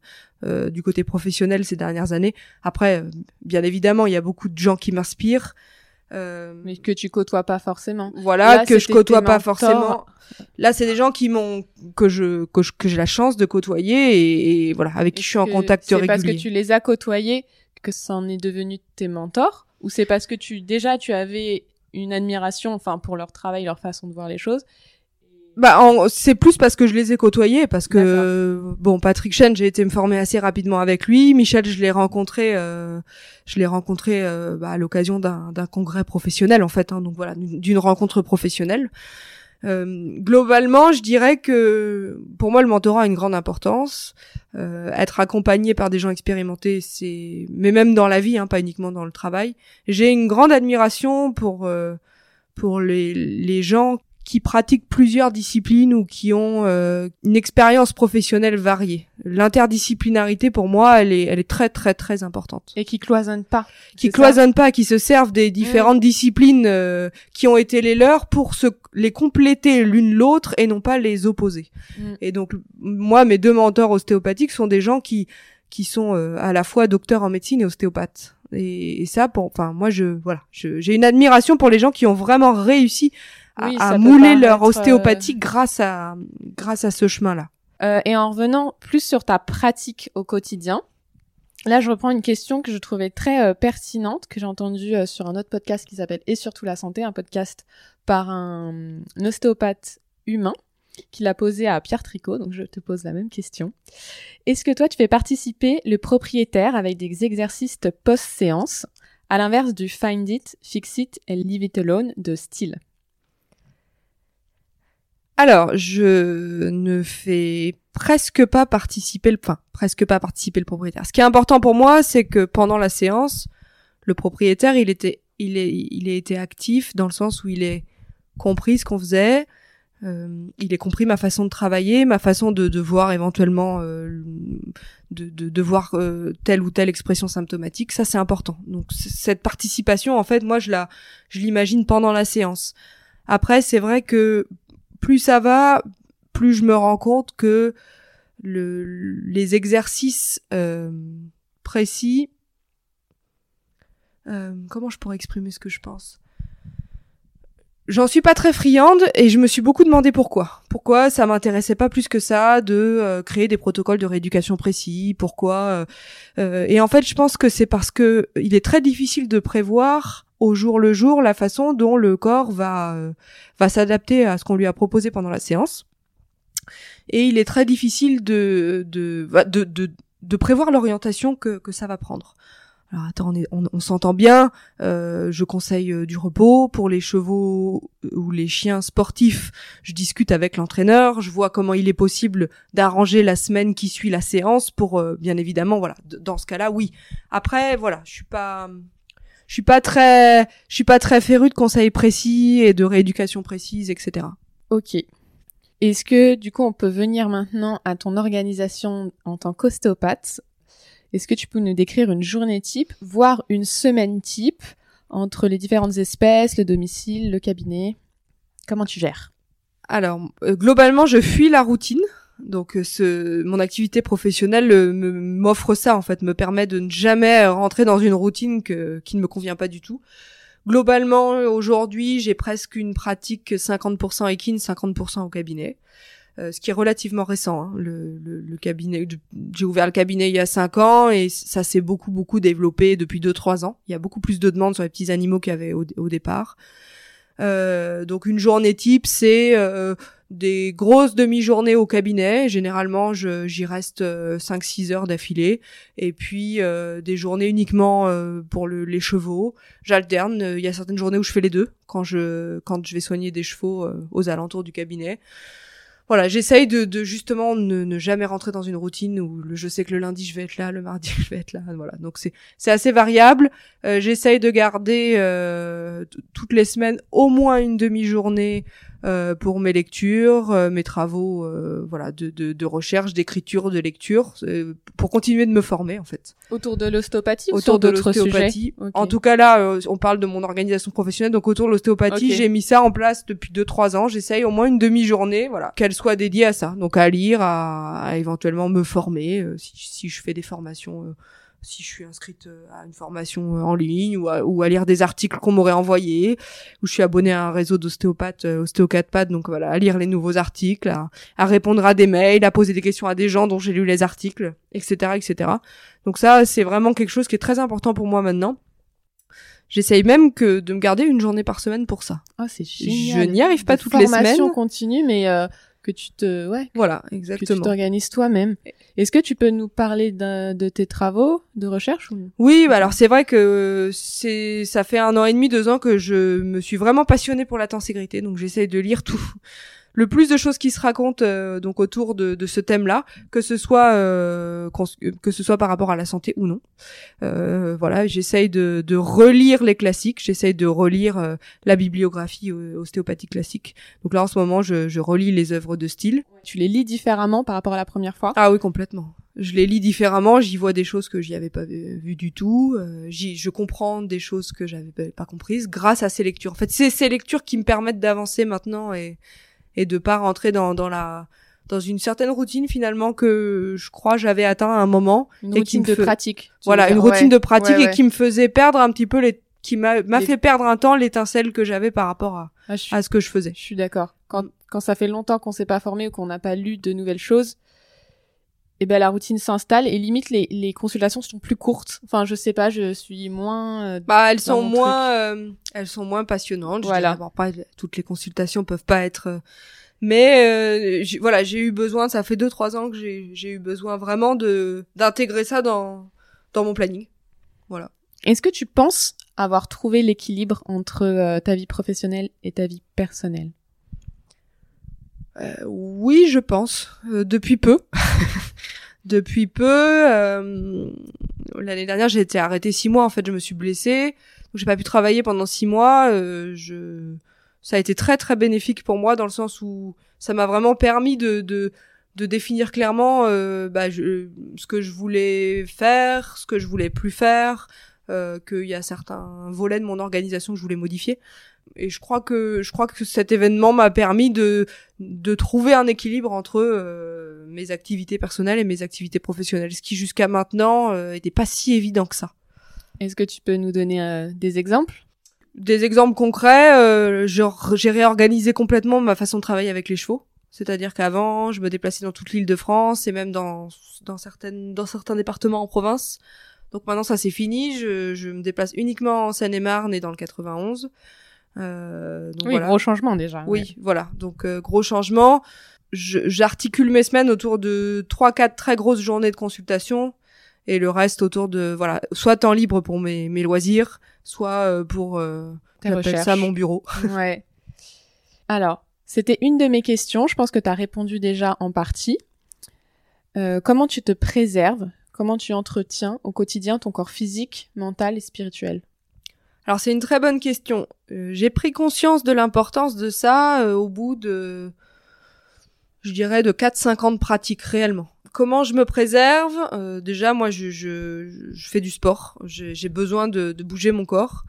S2: euh, du côté professionnel ces dernières années. Après, bien évidemment, il y a beaucoup de gens qui m'inspirent.
S1: Euh, mais que tu côtoies pas forcément.
S2: Voilà, que je côtoie pas forcément. Là, c'est des gens qui m'ont que je que j'ai la chance de côtoyer et, voilà avec qui je suis en contact régulier.
S1: C'est parce que tu les as côtoyés que ça en est devenu tes mentors ou c'est parce que tu déjà tu avais une admiration enfin pour leur travail, leur façon de voir les choses
S2: bah, c'est plus parce que je les ai côtoyés, parce que bon, Patrick Chen, j'ai été me former assez rapidement avec lui. Michel, je l'ai rencontré, euh, je l'ai rencontré euh, bah, à l'occasion d'un congrès professionnel en fait, hein, donc voilà, d'une rencontre professionnelle. Euh, globalement, je dirais que pour moi, le mentorat a une grande importance. Euh, être accompagné par des gens expérimentés, c'est, mais même dans la vie, hein, pas uniquement dans le travail. J'ai une grande admiration pour euh, pour les, les gens qui pratiquent plusieurs disciplines ou qui ont euh, une expérience professionnelle variée. L'interdisciplinarité pour moi, elle est elle est très très très importante.
S1: Et qui cloisonnent pas.
S2: Qui cloisonnent pas, qui se servent des différentes mmh. disciplines euh, qui ont été les leurs pour se les compléter l'une l'autre et non pas les opposer. Mmh. Et donc moi mes deux mentors ostéopathiques sont des gens qui qui sont euh, à la fois docteurs en médecine et ostéopathes. Et, et ça pour enfin moi je voilà, j'ai une admiration pour les gens qui ont vraiment réussi à, mouler leur ostéopathie euh, grâce à grâce à ce chemin-là.
S1: Euh, et en revenant plus sur ta pratique au quotidien, là je reprends une question que je trouvais très euh, pertinente que j'ai entendue sur un autre podcast qui s'appelle Et surtout la santé, un podcast par un, un ostéopathe humain qui l'a posé à Pierre Tricot, donc je te pose la même question. Est-ce que toi tu fais participer le propriétaire avec des exercices post-séance, à l'inverse du Find It, Fix It et Leave It Alone de style
S2: alors, je ne fais presque pas participer le, enfin, presque pas participer le propriétaire. Ce qui est important pour moi, c'est que pendant la séance, le propriétaire, il était, il est, il a été actif dans le sens où il est compris ce qu'on faisait, euh, il est compris ma façon de travailler, ma façon de, de voir éventuellement, euh, de, de, de, voir euh, telle ou telle expression symptomatique. Ça, c'est important. Donc, cette participation, en fait, moi, je la, je l'imagine pendant la séance. Après, c'est vrai que plus ça va, plus je me rends compte que le, les exercices euh, précis, euh, comment je pourrais exprimer ce que je pense? J'en suis pas très friande et je me suis beaucoup demandé pourquoi. Pourquoi ça m'intéressait pas plus que ça de euh, créer des protocoles de rééducation précis? Pourquoi Et en fait, je pense que c'est parce que il est très difficile de prévoir au jour le jour la façon dont le corps va euh, va s'adapter à ce qu'on lui a proposé pendant la séance. Et il est très difficile de de de, de, de prévoir l'orientation que, que ça va prendre. Alors attends, on, s'entend bien. Euh, je conseille euh, du repos pour les chevaux ou les chiens sportifs. Je discute avec l'entraîneur. Je vois comment il est possible d'arranger la semaine qui suit la séance pour, bien évidemment, voilà. Dans ce cas-là, oui. Après, voilà, je suis pas, je suis pas très, je suis pas très féru de conseils précis et de rééducation précise, etc.
S1: Ok. Est-ce que du coup on peut venir maintenant à ton organisation en tant qu'ostéopathe Est-ce que tu peux nous décrire une journée type, voire une semaine type entre les différentes espèces, le domicile, le cabinet? Comment tu gères?
S2: Alors, euh, globalement, je fuis la routine. Donc euh, ce, mon activité professionnelle euh, m'offre ça en fait, me permet de ne jamais rentrer dans une routine que, qui ne me convient pas du tout. Globalement, aujourd'hui, j'ai presque une pratique 50% équine, 50% au cabinet. Euh, ce qui est relativement récent. Hein. Le, le, le, cabinet, j'ai ouvert le cabinet il y a cinq ans et ça s'est beaucoup beaucoup développé depuis deux trois ans. Il y a beaucoup plus de demandes sur les petits animaux qu'il y avait au, au départ. Euh, donc une journée type, c'est euh, des grosses demi-journées au cabinet. Généralement, j'y reste 5-6 euh, heures d'affilée. Et puis des journées uniquement pour le, les chevaux. J'alterne. Il y a certaines journées où je fais les deux quand je quand je vais soigner des chevaux aux alentours du cabinet voilà, j'essaye de, de, justement ne, jamais rentrer dans une routine où le, je sais que le lundi je vais être là, le mardi je vais être là, voilà. Donc c'est c'est assez variable. Euh, j'essaye de garder euh, toutes les semaines au moins une demi-journée euh, pour mes lectures, euh, mes travaux, euh, voilà, de, de, de recherche, d'écriture, de lecture, pour continuer de me former en fait.
S1: Autour de l'ostéopathie Autour de l'ostéopathie.
S2: En tout cas là, on parle de mon organisation professionnelle, donc autour de l'ostéopathie, j'ai mis ça en place depuis 2-3 ans. J'essaye au moins une demi-journée, voilà, qu'elle soit dédiée à ça, donc à lire, à, à éventuellement me former si, si je fais des formations si je suis inscrite euh, à une formation en ligne ou à, ou à lire des articles qu'on m'aurait envoyés, ou je suis abonnée à un réseau d'ostéopathes, euh, ostéopathes, donc voilà, à lire les nouveaux articles, à, à, répondre à des mails, à poser des questions à des gens dont j'ai lu les articles, etc., etc. Donc ça, c'est vraiment quelque chose qui est très important pour moi maintenant. J'essaye même que de me garder une journée par semaine pour ça.
S1: Ah, c'est génial.
S2: Je n'y arrive pas toutes les semaines.
S1: Formation continue, mais euh, que tu te, ouais.
S2: Voilà, exactement.
S1: Que tu t'organises toi-même. Est-ce que tu peux nous parler de tes travaux de recherche ou...
S2: Oui, bah alors c'est vrai que c'est, ça fait un an et demi, deux ans que je me suis vraiment passionnée pour la tenségrité, donc j'essaye de lire tout le plus de choses qui se racontent euh, donc autour de, de ce thème-là, que ce soit euh, que ce soit par rapport à la santé ou non. Euh, voilà, j'essaye de, de, relire les classiques, j'essaye de relire euh, la bibliographie ostéopathique classique. Donc là en ce moment, je, je relis les œuvres de style.
S1: Tu les lis différemment par rapport à la première fois?
S2: Ah oui, complètement. Je les lis différemment, j'y vois des choses que j'y avais pas vu, du tout, euh, je comprends des choses que j'avais pas comprises grâce à ces lectures. En fait, c'est ces lectures qui me permettent d'avancer maintenant et et de pas rentrer dans, dans la dans une certaine routine finalement que je crois j'avais atteint à un moment
S1: une routine de pratique
S2: voilà une routine de pratique et qui me faisait perdre un petit peu les qui m'a m'a fait perdre un temps l'étincelle que j'avais par rapport à ah, à ce que je faisais.
S1: Je suis d'accord. Quand quand ça fait longtemps qu'on s'est pas formé ou qu'on n'a pas lu de nouvelles choses et ben la routine s'installe et limite les, les consultations sont plus courtes. Enfin, je sais pas, je suis moins. Euh,
S2: bah, elles sont moins, euh, elles sont moins passionnantes. Voilà. Pas toutes les consultations peuvent pas être. Euh, mais voilà, j'ai eu besoin. Ça fait deux trois ans que j'ai j'ai eu besoin vraiment de d'intégrer ça dans dans mon planning. Voilà.
S1: Est-ce que tu penses avoir trouvé l'équilibre entre ta vie professionnelle et ta vie personnelle?
S2: euh, oui, je pense. Euh, depuis peu. depuis peu. Euh, l'année dernière, j'ai été arrêtée six mois. En fait, je me suis blessée. Donc, j'ai pas pu travailler pendant six mois. je... Ça a été très très bénéfique pour moi dans le sens où ça m'a vraiment permis de, de, de définir clairement bah, je, ce que je voulais faire, ce que je voulais plus faire, qu'il y a certains volets de mon organisation que je voulais modifier et je crois que je crois que cet événement m'a permis de de trouver un équilibre entre euh, mes activités personnelles et mes activités professionnelles, ce qui jusqu'à maintenant euh, était pas si évident que ça.
S1: Est-ce que tu peux nous donner euh, des exemples?
S2: Des exemples concrets, euh, j'ai réorganisé complètement ma façon de travailler avec les chevaux. C'est-à-dire qu'avant, je me déplaçais dans toute l'île de France et même dans dans certaines dans certains départements en province. Donc maintenant ça c'est fini, je, je me déplace uniquement en Seine-et-Marne et dans le 91.
S1: Euh, donc oui, gros changement déjà.
S2: Oui, voilà. Donc euh, gros changement. J'articule mes semaines autour de trois, quatre très grosses journées de consultation et le reste autour de voilà, soit temps libre pour mes, mes loisirs, soit euh, pour euh, ça mon bureau.
S1: Ouais. Alors, c'était une de mes questions. Je pense que tu as répondu déjà en partie. Comment tu te préserves? Comment tu entretiens au quotidien ton corps physique, mental et spirituel?
S2: Alors c'est une très bonne question. Euh, j'ai pris conscience de l'importance de ça euh, au bout de, je dirais, de 4-5 ans de pratique réellement. Comment je me préserve euh, Déjà, moi, je, je, je, fais du sport. J'ai besoin de, de, bouger mon corps.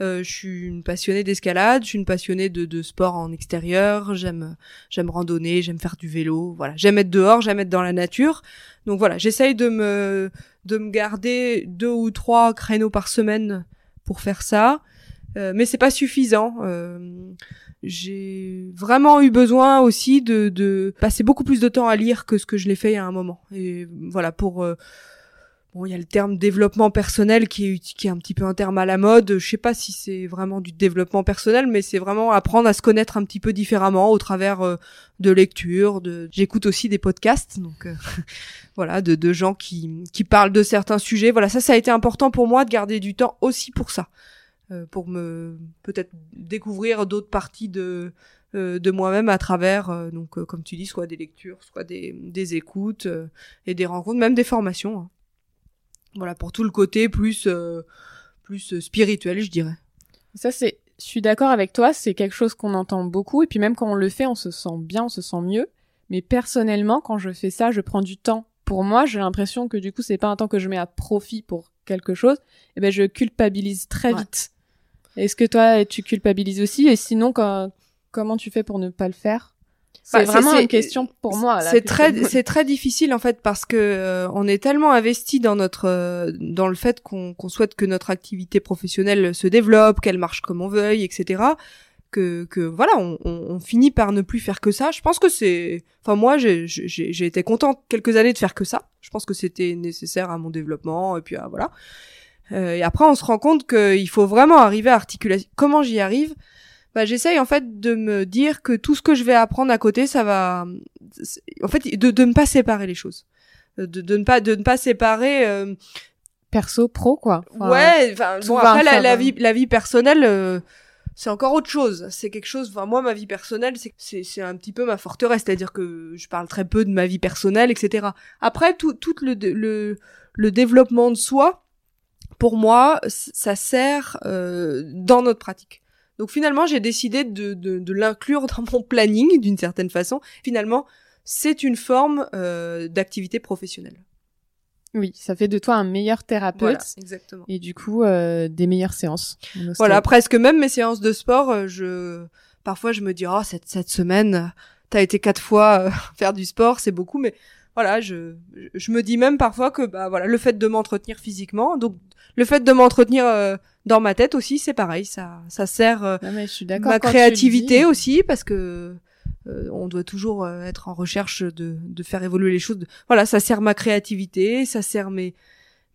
S2: je suis une passionnée d'escalade. Je suis une passionnée de, de sport en extérieur. J'aime, j'aime randonner. J'aime faire du vélo. Voilà, j'aime être dehors. J'aime être dans la nature. Donc voilà, j'essaye de me, de me garder deux ou trois créneaux par semaine pour faire ça. Euh, mais c'est pas suffisant. Euh, j'ai vraiment eu besoin aussi de, de, passer beaucoup plus de temps à lire que ce que je l'ai fait a un moment. Et voilà pour euh, bon, il y a le terme développement personnel qui est qui est un petit peu un terme à la mode. Je sais pas si c'est vraiment du développement personnel, mais c'est vraiment apprendre à se connaître un petit peu différemment au travers euh, de lecture. De j'écoute aussi des podcasts, donc voilà, de, de gens qui, parlent de certains sujets. Voilà, ça, ça a été important pour moi de garder du temps aussi pour ça, euh, pour me peut-être découvrir d'autres parties de euh, de moi-même à travers, euh, donc comme tu dis, soit des lectures, soit des, des écoutes et des rencontres, même des formations. Hein. Voilà, pour tout le côté plus plus spirituel, je dirais.
S1: Ça, c'est, je suis d'accord avec toi, c'est quelque chose qu'on entend beaucoup, et puis même quand on le fait, on se sent bien, on se sent mieux. Mais personnellement, quand je fais ça, je prends du temps pour moi, j'ai l'impression que du coup, c'est pas un temps que je mets à profit pour quelque chose. Et eh ben, je culpabilise très vite. Est-ce que toi, tu culpabilises aussi? Et sinon, comment tu fais pour ne pas le faire? C'est
S2: Bah,
S1: vraiment une question pour moi.
S2: C'est très, c'est très difficile en fait parce que euh, on est tellement investi dans notre, euh, dans le fait qu'on qu'on souhaite que notre activité professionnelle se développe, qu'elle marche comme on veuille, etc. Que, que voilà, on, on, on finit par ne plus faire que ça. Je pense que c'est, enfin moi, j'ai, été contente quelques années de faire que ça. Je pense que c'était nécessaire à mon développement et puis ah, voilà. Euh, et après, on se rend compte qu'il faut vraiment arriver à articuler. Comment j'y arrive bah, j'essaye en fait de me dire que tout ce que je vais apprendre à côté, ça va, en fait, de, de ne pas séparer les choses, Euh, de, de ne pas de ne pas séparer. euh,
S1: perso pro quoi. Enfin,
S2: ouais, bon après la, vie la vie personnelle. euh, c'est encore autre chose. C'est quelque chose. Enfin, moi, ma vie personnelle, c'est c'est c'est un petit peu ma forteresse, c'est-à-dire que je parle très peu de ma vie personnelle, etc. Après, tout tout le le le développement de soi, pour moi, ça sert euh, dans notre pratique. Donc finalement, j'ai décidé de, de, de l'inclure dans mon planning d'une certaine façon. Finalement, c'est une forme euh, d'activité professionnelle.
S1: Oui, ça fait de toi un meilleur thérapeute
S2: Voilà, exactement.
S1: et du coup euh, des meilleures séances.
S2: Voilà, presque même mes séances de sport, euh, je parfois je me dis oh cette cette semaine t'as été quatre fois euh, faire du sport, c'est beaucoup, mais voilà, je je me dis même parfois que bah voilà le fait de m'entretenir physiquement, donc le fait de m'entretenir euh, dans ma tête aussi, c'est pareil, ça ça sert euh,
S1: Non, mais je suis d'accord.
S2: ma créativité aussi parce que euh, on doit toujours euh, être en recherche de, de faire évoluer les choses. Voilà, ça sert ma créativité, ça sert mes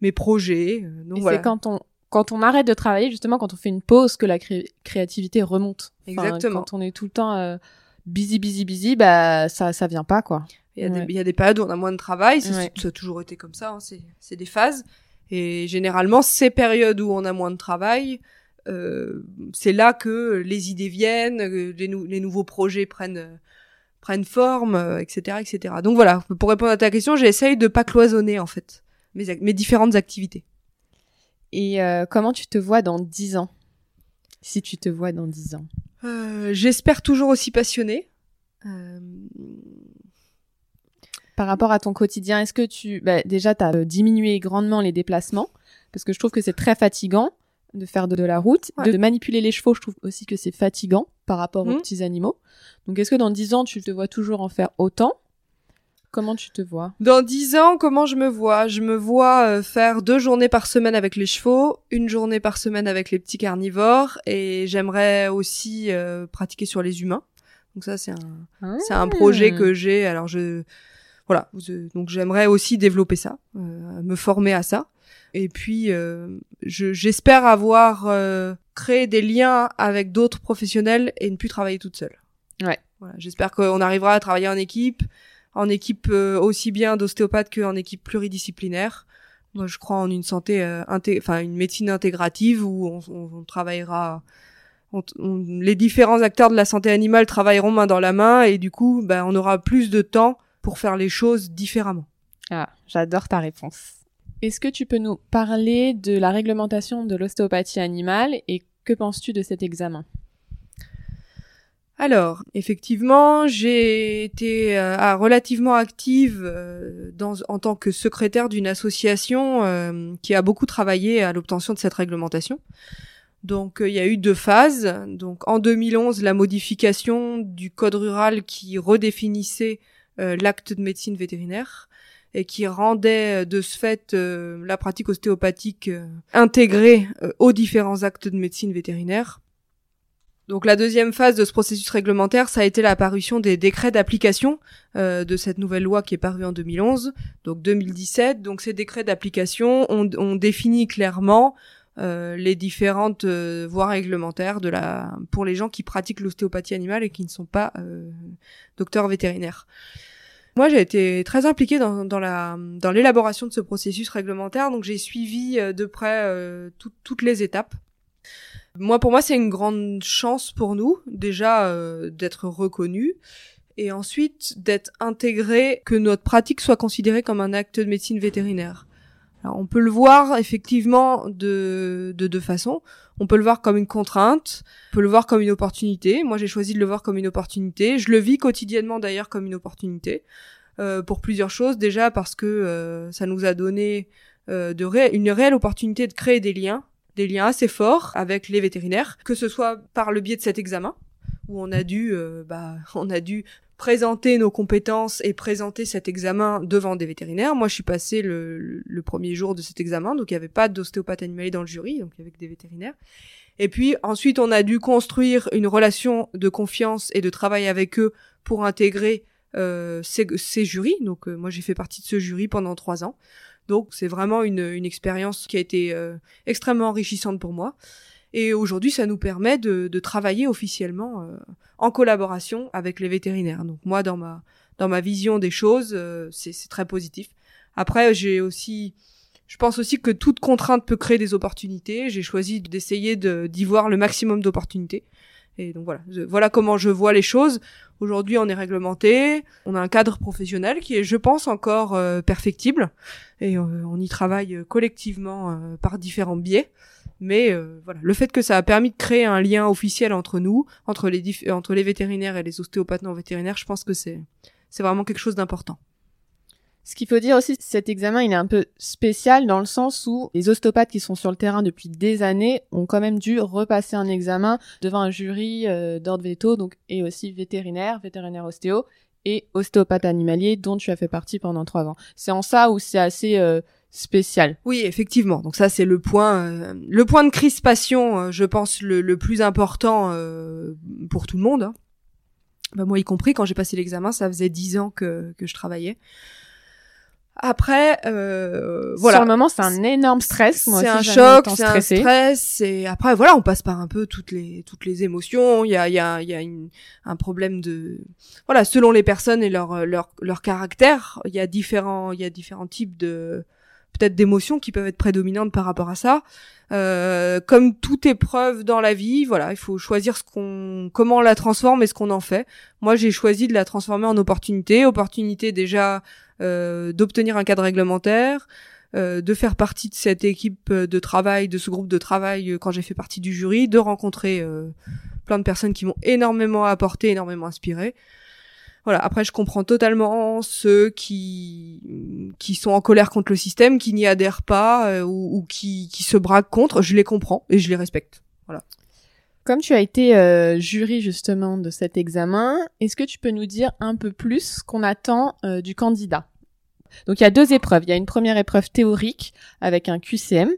S2: mes projets. euh, donc
S1: Et
S2: voilà.
S1: c'est quand on quand on arrête de travailler justement quand on fait une pause que la cré- créativité remonte. Enfin,
S2: Exactement.
S1: Quand on est tout le temps euh, busy busy busy, bah ça ça vient pas quoi.
S2: Il y, a
S1: Ouais.
S2: des, il y a des périodes où on a moins de travail,
S1: Ouais.
S2: ça a toujours été comme ça, hein, c'est c'est des phases. Et généralement, ces périodes où on a moins de travail, euh, c'est là que les idées viennent, euh, les, nou- les nouveaux projets prennent euh, prennent forme, euh, etc., etc. Donc voilà, pour répondre à ta question, j'essaye de pas cloisonner en fait mes, mes différentes activités.
S1: Et euh, comment tu te vois dans 10 ans? Si tu te vois dans 10 ans?
S2: Euh, J'espère toujours aussi passionnée. Euh,
S1: Par rapport à ton quotidien, est-ce que tu bah, déjà tu as diminué grandement les déplacements? Parce que je trouve que c'est très fatigant de faire de, de la route,
S2: Ouais.
S1: de manipuler les chevaux, je trouve aussi que c'est fatigant par rapport aux
S2: Mhm.
S1: petits animaux. Donc est-ce que dans 10 ans tu te vois toujours en faire autant? Comment tu te vois?
S2: Dans dix ans, comment je me vois? Je me vois euh, faire deux journées par semaine avec les chevaux, une journée par semaine avec les petits carnivores, et j'aimerais aussi euh, pratiquer sur les humains. Donc ça, c'est un, c'est un projet que j'ai. Alors je, voilà. je- donc j'aimerais aussi développer ça, euh, me former à ça. Et puis, euh, je- j'espère avoir euh, créé des liens avec d'autres professionnels et ne plus travailler toute seule.
S1: Ouais.
S2: Voilà, j'espère qu'on arrivera à travailler en équipe, en équipe euh, aussi bien d'ostéopathe qu'en équipe pluridisciplinaire. Moi, je crois en une santé, euh, inté- enfin une médecine intégrative où on, on- on travaillera. on- on- les différents acteurs de la santé animale travailleront main dans la main et du coup, ben, on aura plus de temps pour faire les choses différemment.
S1: Ah, j'adore ta réponse. Est-ce que tu peux nous parler de la réglementation de l'ostéopathie animale et que penses-tu de cet examen?
S2: Alors, effectivement, j'ai été euh, relativement active euh, dans, en tant que secrétaire d'une association euh, qui a beaucoup travaillé à l'obtention de cette réglementation. Donc, euh, il y a eu deux phases. Donc, en 2011, la modification du code rural qui redéfinissait euh, l'acte de médecine vétérinaire et qui rendait euh, de ce fait euh, la pratique ostéopathique euh, intégrée euh, aux différents actes de médecine vétérinaire. Donc la deuxième phase de ce processus réglementaire, ça a été la parution des décrets d'application euh, de cette nouvelle loi qui est parue en 2011, donc 2017. Donc ces décrets d'application ont, ont défini clairement euh, les différentes euh, voies réglementaires de la pour les gens qui pratiquent l'ostéopathie animale et qui ne sont pas euh, docteurs vétérinaires. Moi, j'ai été très impliquée dans, dans la dans l'élaboration de ce processus réglementaire, donc j'ai suivi euh, de près euh, tout- toutes les étapes. Moi, pour moi, c'est une grande chance pour nous, déjà d'être reconnus, et ensuite d'être intégré, que notre pratique soit considérée comme un acte de médecine vétérinaire. On peut le voir effectivement de, de deux façons. On peut le voir comme une contrainte, on peut le voir comme une opportunité. Moi, j'ai choisi de le voir comme une opportunité. Je le vis quotidiennement d'ailleurs comme une opportunité euh, pour plusieurs choses. Déjà parce que euh, ça nous a donné euh, de ré- une réelle opportunité de créer des liens des liens assez forts avec les vétérinaires, que ce soit par le biais de cet examen où on a dû, bah, on a dû présenter nos compétences et présenter cet examen devant des vétérinaires. Moi, je suis passée le, premier jour de cet examen, donc il n'y avait pas d'ostéopathe animalier dans le jury, donc avec des vétérinaires. Et puis ensuite, on a dû construire une relation de confiance et de travail avec eux pour intégrer euh, ces, ces, jurys. Donc euh, moi, j'ai fait partie de ce jury pendant trois ans. Donc c'est vraiment une, une expérience qui a été euh, extrêmement enrichissante pour moi. Et aujourd'hui, ça nous permet de, de travailler officiellement euh, en collaboration avec les vétérinaires. Donc moi, dans ma dans ma vision des choses, euh, c'est très positif. Après, j'ai aussi, je pense aussi que toute contrainte peut créer des opportunités. J'ai choisi d'essayer d'y voir le maximum d'opportunités. Et donc voilà, voilà comment je vois les choses. Aujourd'hui, on est réglementé, on a un cadre professionnel qui est, je pense, encore euh, perfectible, et euh, on y travaille collectivement euh, par différents biais. Mais voilà, le fait que ça a permis de créer un lien officiel entre nous, entre les entre les vétérinaires et les ostéopathes non vétérinaires, je pense que c'est c'est vraiment quelque chose d'important.
S1: Ce qu'il faut dire aussi, cet examen, il est un peu spécial dans le sens où les ostéopathes qui sont sur le terrain depuis des années ont quand même dû repasser un examen devant un jury euh, d'ordre veto, donc et aussi vétérinaire, vétérinaire ostéo et ostéopathe animalier dont tu as fait partie pendant trois ans. C'est en ça où c'est assez euh, spécial.
S2: Oui, effectivement. Donc ça, c'est le point, euh, le point de crispation, je pense, le, plus important pour tout le monde. Hein. Bah, moi y compris, quand j'ai passé l'examen, ça faisait dix ans que, que je travaillais. Après, euh, voilà.
S1: Sur le moment, c'est un énorme stress.
S2: C'est un choc, c'est un stress. Et après, voilà, on passe par un peu toutes les toutes les émotions. Il y a il y a il y a une, un problème de voilà selon les personnes et leur leur leur caractère. Il y a différents il y a différents types de peut-être d'émotions qui peuvent être prédominantes par rapport à ça. Euh, comme toute épreuve dans la vie, voilà, il faut choisir ce qu'on, comment on la transforme et ce qu'on en fait. Moi, j'ai choisi de la transformer en opportunité. Opportunité déjà euh, d'obtenir un cadre réglementaire, euh, de faire partie de cette équipe de travail, de ce groupe de travail euh, quand j'ai fait partie du jury, de rencontrer plein de personnes qui m'ont énormément apporté, énormément inspiré. Voilà. Après, je comprends totalement ceux qui qui sont en colère contre le système, qui n'y adhèrent pas ou, qui qui se braquent contre. Je les comprends et je les respecte. Voilà.
S1: Comme tu as été euh, jury justement de cet examen, est-ce que tu peux nous dire un peu plus ce qu'on attend euh, du candidat? Donc il y a deux épreuves. Il y a une première épreuve théorique avec un QCM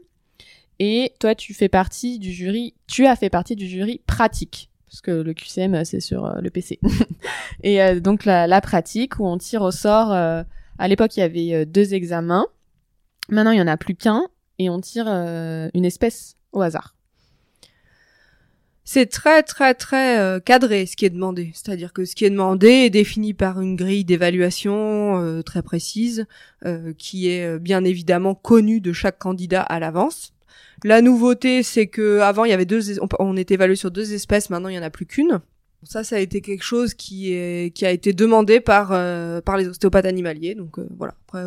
S1: et toi tu fais partie du jury, tu as fait partie du jury pratique parce que le QCM euh, c'est sur le PC. et donc la, pratique où on tire au sort. à l'époque il y avait deux examens. Maintenant il y en a plus qu'un et on tire une espèce au hasard
S2: c'est très très très euh, cadré ce qui est demandé. C'est-à-dire que ce qui est demandé est défini par une grille d'évaluation euh, très précise, euh, qui est bien évidemment connue de chaque candidat à l'avance. La nouveauté, c'est que avant il y avait deux, on, était évalué sur deux espèces, maintenant il y en a plus qu'une. Ça, ça a été quelque chose qui est qui a été demandé par par les ostéopathes animaliers. Donc voilà. Après,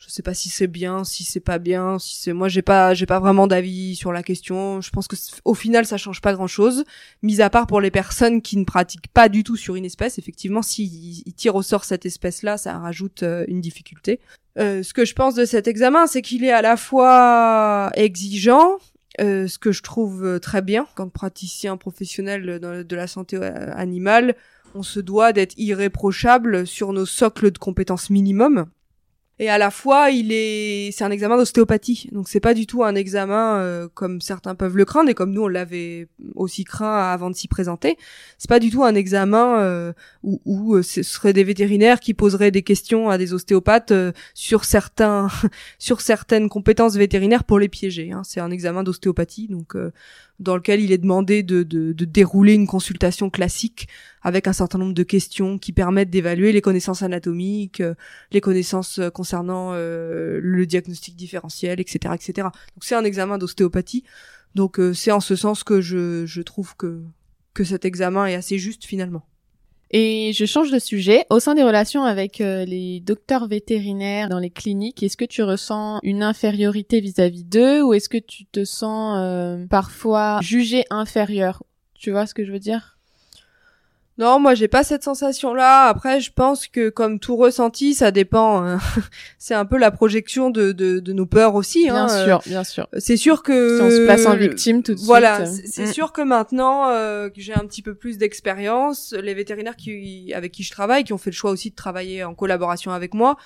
S2: je sais pas si c'est bien, si c'est pas bien, si c'est moi j'ai pas j'ai pas vraiment d'avis sur la question. Je pense que au final ça change pas grand chose, mis à part pour les personnes qui ne pratiquent pas du tout sur une espèce. Effectivement, s'ils tirent au sort cette espèce-là, ça rajoute euh, une difficulté. Euh, ce que je pense de cet examen, c'est qu'il est à la fois exigeant, euh, ce que je trouve très bien. Quand praticien professionnel de la santé animale, on se doit d'être irréprochable sur nos socles de compétences minimum et à la fois il est c'est un examen d'ostéopathie. Donc c'est pas du tout un examen euh, comme certains peuvent le craindre et comme nous on l'avait aussi craint avant de s'y présenter. C'est pas du tout un examen euh, où, où euh, ce serait des vétérinaires qui poseraient des questions à des ostéopathes sur certains sur certaines compétences vétérinaires pour les piéger hein. c'est un examen d'ostéopathie. Donc dans lequel il est demandé de, de, de, dérouler une consultation classique avec un certain nombre de questions qui permettent d'évaluer les connaissances anatomiques, euh, les connaissances euh, concernant euh, le diagnostic différentiel, etc., etc. Donc c'est un examen d'ostéopathie. Donc c'est en ce sens que je, je trouve que que cet examen est assez juste finalement.
S1: Et je change de sujet. Au sein des relations avec euh, les docteurs vétérinaires dans les cliniques, est-ce que tu ressens une infériorité vis-à-vis d'eux ou est-ce que tu te sens euh, parfois jugé inférieur? Tu vois ce que je veux dire?
S2: Non, moi j'ai pas cette sensation-là. Après, je pense que comme tout ressenti, ça dépend. Hein. c'est un peu la projection de, de, de nos peurs aussi.
S1: Bien
S2: hein.
S1: sûr, bien sûr.
S2: C'est sûr que
S1: Si on se place en victime tout de
S2: voilà,
S1: suite.
S2: c'est c'est
S1: Mm.
S2: sûr que maintenant euh, que j'ai un petit peu plus d'expérience, les vétérinaires qui avec qui je travaille, qui ont fait le choix aussi de travailler en collaboration avec moi,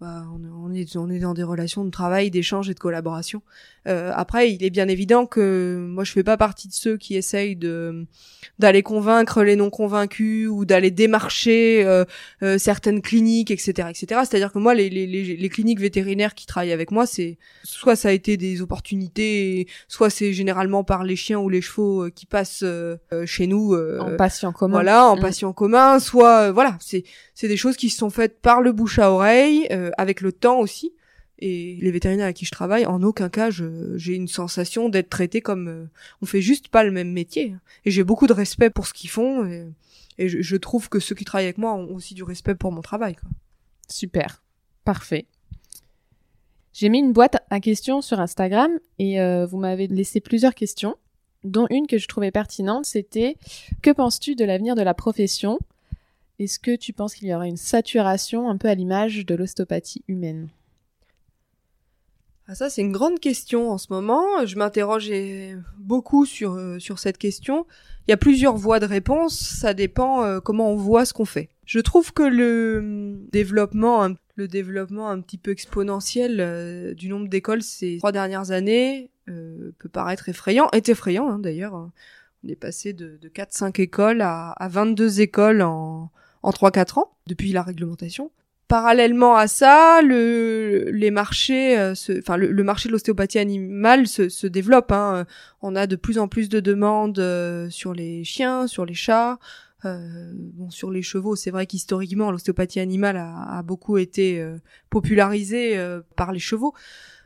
S2: bah, on, est, on est dans des relations de travail, d'échange et de collaboration. Euh, après, il est bien évident que moi, je fais pas partie de ceux qui essayent de d'aller convaincre les non convaincus ou d'aller démarcher euh, euh, certaines cliniques, etc., etc. C'est-à-dire que moi, les, les, les, les cliniques vétérinaires qui travaillent avec moi, c'est soit ça a été des opportunités, soit c'est généralement par les chiens ou les chevaux euh, qui passent euh, chez nous. euh,
S1: En patient commun.
S2: voilà, en
S1: Mm.
S2: patient commun, soit voilà, c'est c'est des choses qui se sont faites par le bouche à oreille, euh, avec le temps aussi. Et les vétérinaires avec qui je travaille, en aucun cas, j'ai une sensation d'être traité comme euh, on fait juste pas le même métier. Et j'ai beaucoup de respect pour ce qu'ils font. Et, je, trouve que ceux qui travaillent avec moi ont aussi du respect pour mon travail.
S1: Super. Parfait. J'ai mis une boîte à questions sur Instagram et euh, vous m'avez laissé plusieurs questions, dont une que je trouvais pertinente, c'était que penses-tu de l'avenir de la profession? Est-ce que tu penses qu'il y aura une saturation un peu à l'image de l'ostéopathie humaine?
S2: Ah, ça, c'est une grande question en ce moment. Je m'interroge beaucoup sur, euh, sur cette question. Il y a plusieurs voies de réponse. Ça dépend euh, comment on voit ce qu'on fait. Je trouve que le hum, développement, le développement un petit peu exponentiel euh, du nombre d'écoles ces trois dernières années peut paraître effrayant. Est effrayant, hein, d'ailleurs. On est passé de, de 4-5 écoles à, à 22 écoles en, en 3-4 ans, depuis la réglementation parallèlement à ça, le, les marchés, euh, enfin le, marché de l'ostéopathie animale se, développe. Hein. On a de plus en plus de demandes euh, sur les chiens, sur les chats, euh, sur les chevaux. C'est vrai qu'historiquement l'ostéopathie animale a, beaucoup été euh, popularisée euh, par les chevaux.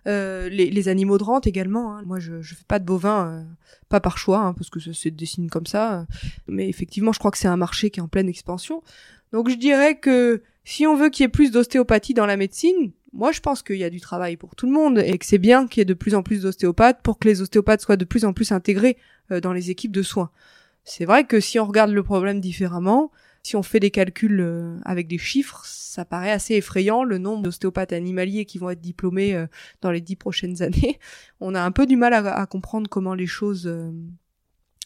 S2: Euh, les, les animaux de rente également. hein. Moi, je, je fais pas de bovins, euh, pas par choix, hein, parce que ça se dessine comme ça. Mais effectivement, je crois que c'est un marché qui est en pleine expansion. Donc, je dirais que si on veut qu'il y ait plus d'ostéopathie dans la médecine, moi je pense qu'il y a du travail pour tout le monde et que c'est bien qu'il y ait de plus en plus d'ostéopathes pour que les ostéopathes soient de plus en plus intégrés euh, dans les équipes de soins. C'est vrai que si on regarde le problème différemment, si on fait des calculs euh, avec des chiffres, ça paraît assez effrayant le nombre d'ostéopathes animaliers qui vont être diplômés euh, dans les dix prochaines années. On a un peu du mal à, comprendre comment les choses. euh,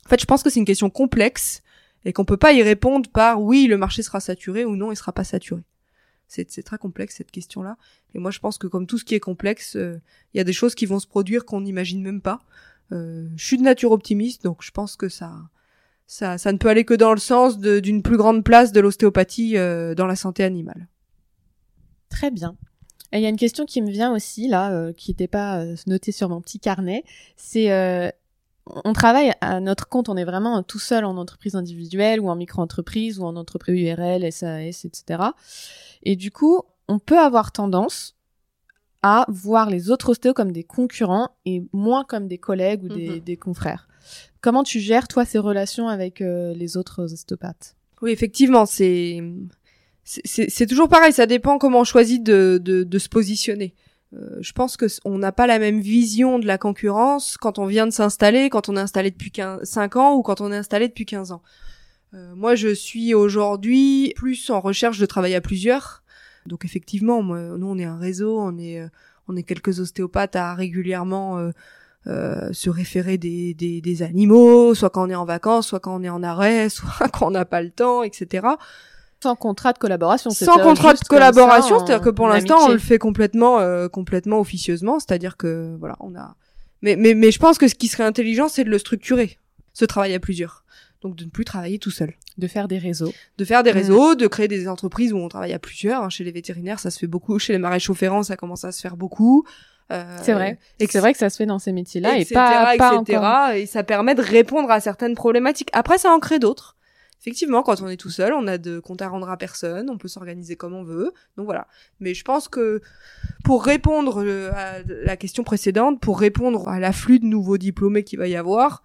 S2: En fait, je pense que c'est une question complexe et qu'on peut pas y répondre par oui, le marché sera saturé ou non, il sera pas saturé. C'est très complexe cette question-là. Et moi, je pense que comme tout ce qui est complexe, il y a des choses qui vont se produire qu'on n'imagine même pas. Euh, je suis de nature optimiste, donc je pense que ça, ça, ça ne peut aller que dans le sens de- d'une plus grande place de l'ostéopathie euh, dans la santé animale.
S1: Très bien. Et il y a une question qui me vient aussi, là, euh, qui n'était pas euh, notée sur mon petit carnet. C'est, euh, on travaille à notre compte, on est vraiment tout seul en entreprise individuelle ou en micro-entreprise ou en entreprise URL, SAS, etc. Et du coup, on peut avoir tendance à voir les autres ostéos comme des concurrents et moins comme des collègues ou des,
S2: Mhm.
S1: des confrères. Comment tu gères, toi, ces relations avec euh, les autres ostéopathes
S2: Oui, effectivement, c'est c'est- toujours pareil. Ça dépend comment on choisit de, de, de se positionner. Euh, je pense que on n'a pas la même vision de la concurrence quand on vient de s'installer, quand on est installé depuis 15, 5 ans ou quand on est installé depuis 15 ans. Euh, moi, je suis aujourd'hui plus en recherche de travail à plusieurs. Donc effectivement, moi, nous, on est un réseau, on est, euh, on est quelques ostéopathes à régulièrement euh, se référer des, des, des animaux, soit quand on est en vacances, soit quand on est en arrêt, soit quand on n'a pas le temps, etc.
S1: Sans contrat de collaboration.
S2: Sans contrat de collaboration, c'est-à-dire que pour l'instant, on le fait complètement, euh, complètement officieusement, c'est-à-dire que voilà, on a. Mais, mais, mais je pense que ce qui serait intelligent, c'est de le structurer, ce travail à plusieurs. Donc de ne plus travailler tout seul.
S1: de faire des réseaux.
S2: De faire des réseaux, de créer des entreprises où on travaille à plusieurs. hein. Chez les vétérinaires, ça se fait beaucoup. Chez les maréchaux ferrants, ça commence à se faire beaucoup. Euh,
S1: C'est vrai.
S2: et
S1: C'est vrai que ça se fait dans ces métiers-là et
S2: etc.,
S1: pas, pas
S2: etc.
S1: encore.
S2: Et ça permet de répondre à certaines problématiques. Après, ça en crée d'autres. Effectivement, quand on est tout seul, on a de compte à rendre à personne, on peut s'organiser comme on veut. Donc voilà. Mais je pense que pour répondre euh, à la question précédente, pour répondre à l'afflux de nouveaux diplômés qu'il va y avoir,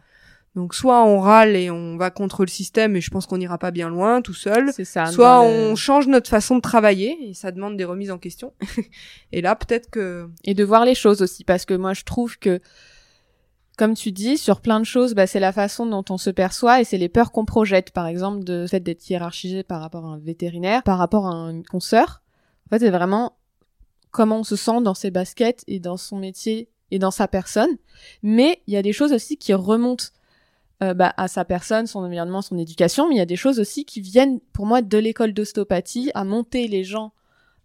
S2: donc soit on râle et on va contre le système, et je pense qu'on n'ira pas bien loin tout seul,
S1: C'est ça.
S2: soit
S1: le-
S2: on change notre façon de travailler, et ça demande des remises en question. et là, peut-être que...
S1: Et de voir les choses aussi, parce que moi, je trouve que comme tu dis, sur plein de choses, bah, c'est la façon dont on se perçoit et c'est les peurs qu'on projette. Par exemple, de fait d'être hiérarchisé par rapport à un vétérinaire, par rapport à une consoeur. En fait, c'est vraiment comment on se sent dans ses baskets et dans son métier et dans sa personne. Mais il y a des choses aussi qui remontent euh, bah, à sa personne, son environnement, son éducation. Mais il y a des choses aussi qui viennent, pour moi, de l'école d'ostéopathie, à monter les gens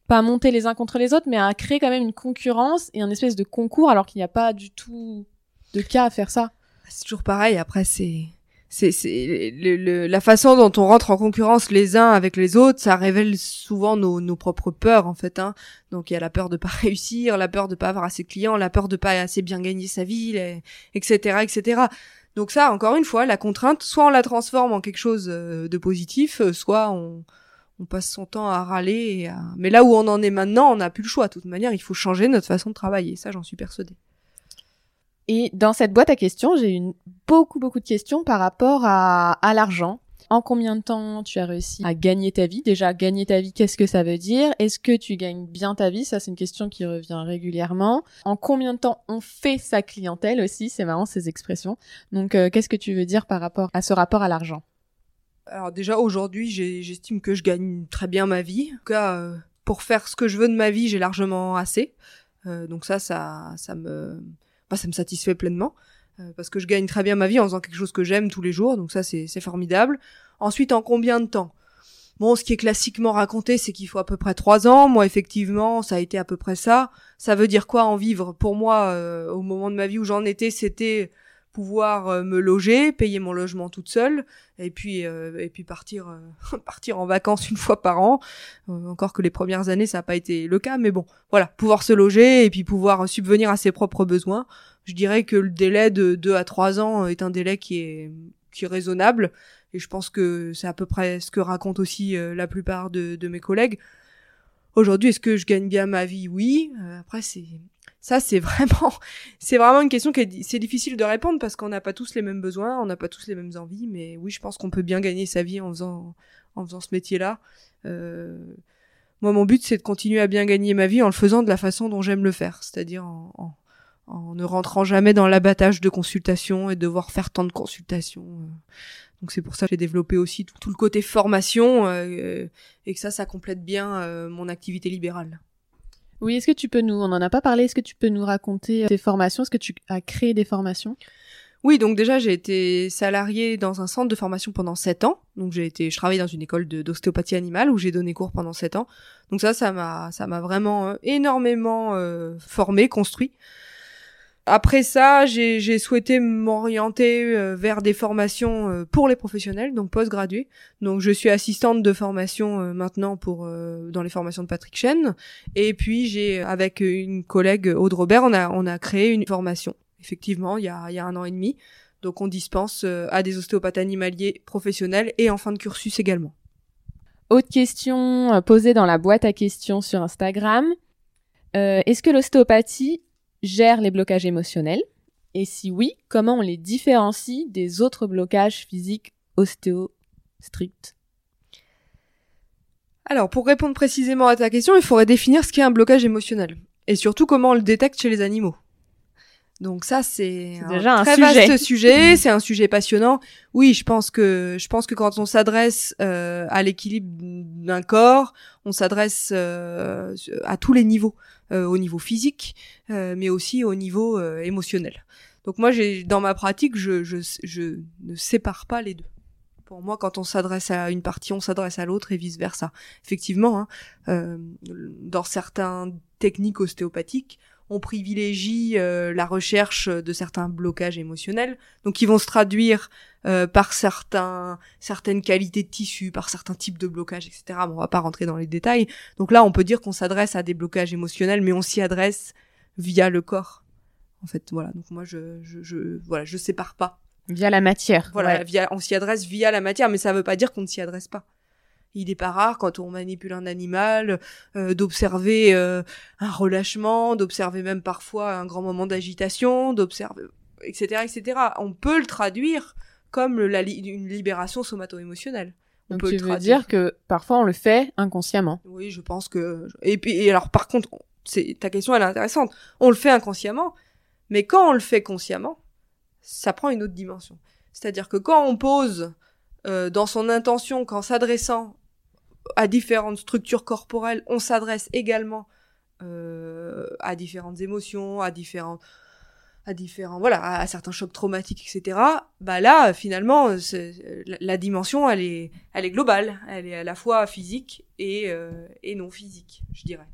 S1: pas à monter les uns contre les autres, mais à créer quand même une concurrence et un espèce de concours alors qu'il n'y a pas du tout de cas à faire ça.
S2: C'est toujours pareil. Après, c'est c'est c'est le, la façon dont on rentre en concurrence les uns avec les autres, ça révèle souvent nos, nos propres peurs en fait. Hein. Donc il y a la peur de pas réussir, la peur de pas avoir assez de clients, la peur de pas assez bien gagner sa vie, etc., etc. Donc ça, encore une fois, la contrainte, soit on la transforme en quelque chose euh, de positif, euh, soit on passe son temps à râler. Mais là où on en est maintenant, on n'a plus le choix. De toute manière, il faut changer notre façon de travailler. Ça, j'en suis persuadée.
S1: Et dans cette boîte à questions, j'ai eu beaucoup, beaucoup de questions par rapport à l'argent. En combien de temps tu as réussi à gagner ta vie? Déjà, gagner ta vie, qu'est-ce que ça veut dire? Est-ce que tu gagnes bien ta vie? Ça, c'est une question qui revient régulièrement. En combien de temps on fait sa clientèle aussi? C'est marrant ces expressions. Donc, euh, qu'est-ce que tu veux dire par rapport à ce rapport à l'argent?
S2: Alors déjà aujourd'hui, j'estime que je gagne très bien ma vie. En tout cas, euh, pour faire ce que je veux de ma vie, j'ai largement assez. Euh, donc ça, ça, ça me, bah, ça me satisfait pleinement euh, parce que je gagne très bien ma vie en faisant quelque chose que j'aime tous les jours. Donc ça, c'est formidable. Ensuite, en combien de temps? Bon, ce qui est classiquement raconté, c'est qu'il faut à peu près trois ans. Moi, effectivement, ça a été à peu près ça. Ça veut dire quoi en vivre? Pour moi, au moment de ma vie où j'en étais, c'était pouvoir euh, me loger, payer mon logement toute seule, et puis euh, et puis partir euh, partir en vacances une fois par an. encore que les premières années ça n'a pas été le cas, mais bon, voilà, pouvoir se loger et puis pouvoir subvenir à ses propres besoins. Je dirais que le délai de 2 à 3 ans est un délai qui est qui est raisonnable, et je pense que c'est à peu près ce que racontent aussi la plupart de, mes collègues. Aujourd'hui, est-ce que je gagne bien ma vie? Oui. après, c'est ça, c'est vraiment, c'est vraiment une question qui est, c'est difficile de répondre parce qu'on n'a pas tous les mêmes besoins, on n'a pas tous les mêmes envies, mais oui, je pense qu'on peut bien gagner sa vie en faisant, en faisant ce métier-là. Euh, moi, mon but, c'est de continuer à bien gagner ma vie en le faisant de la façon dont j'aime le faire, c'est-à-dire en, ne rentrant jamais dans l'abattage de consultation et de devoir faire tant de consultations. Euh. Donc c'est pour ça que j'ai développé aussi tout, le côté formation euh, et que ça, ça complète bien mon activité libérale.
S1: Oui, est-ce que tu peux nous, on n'en a pas parlé, est-ce que tu peux nous raconter tes formations? Est-ce que tu as créé des formations?
S2: Oui, donc déjà j'ai été salariée dans un centre de formation pendant sept ans. Donc j'ai été, je travaillais dans une école d'ostéopathie animale où j'ai donné cours pendant sept ans. Donc ça, ça m'a, ça m'a vraiment euh, énormément euh, formé, construit. Après ça, j'ai souhaité m'orienter euh, vers des formations euh, pour les professionnels, donc post-gradués. Donc je suis assistante de formation euh, maintenant pour dans les formations de Patrick Chen. Et puis j'ai avec une collègue Aude Robert, on a on a créé une formation. Effectivement, il y a il y a un an et demi. Donc on dispense à des ostéopathes animaliers professionnels et en fin de cursus également.
S1: Autre question posée dans la boîte à questions sur Instagram. Est-ce que l'ostéopathie gère les blocages émotionnels Et si oui, comment on les différencie des autres blocages physiques ostéo stricts
S2: Alors, pour répondre précisément à ta question, il faudrait définir ce qu'est un blocage émotionnel. Et surtout comment on le détecte chez les animaux. Donc ça c'est un très vaste sujet, c'est un sujet passionnant. Oui, je pense que je pense que quand on s'adresse euh, à l'équilibre d'un corps, on s'adresse euh, à tous les niveaux, au niveau physique, mais aussi au niveau émotionnel. Donc moi j'ai dans ma pratique, je, je, ne sépare pas les deux. Pour moi, quand on s'adresse à une partie, on s'adresse à l'autre et vice versa. Effectivement, hein, dans certaines techniques ostéopathiques, on privilégie euh, la recherche de certains blocages émotionnels, donc qui vont se traduire euh, par certains, certaines qualités de tissu, par certains types de blocages, etc. Bon, on va pas rentrer dans les détails. Donc là, on peut dire qu'on s'adresse à des blocages émotionnels, mais on s'y adresse via le corps. En fait, voilà. Donc moi, je, je, je voilà, je sépare pas.
S1: Via la matière.
S2: Voilà, via, on s'y adresse via la matière, mais ça veut pas dire qu'on ne s'y adresse pas il n'est pas rare quand on manipule un animal euh, d'observer euh, un relâchement, d'observer même parfois un grand moment d'agitation, d'observer etc etc. On peut le traduire comme la une libération somato-émotionnelle.
S1: On Donc peut tu veux dire que parfois on le fait inconsciemment.
S2: Oui, je pense que et puis et alors par contre, c'est ta question elle est intéressante. On le fait inconsciemment, mais quand on le fait consciemment, ça prend une autre dimension. C'est-à-dire que quand on pose euh, dans son intention qu'en s'adressant à différentes structures corporelles, on s'adresse également euh, à différentes émotions, à différents, à différents, voilà, à, certains chocs traumatiques, etc. Bah là, finalement, la, la, dimension, elle est, elle est globale, elle est à la fois physique et euh, et non physique, je dirais.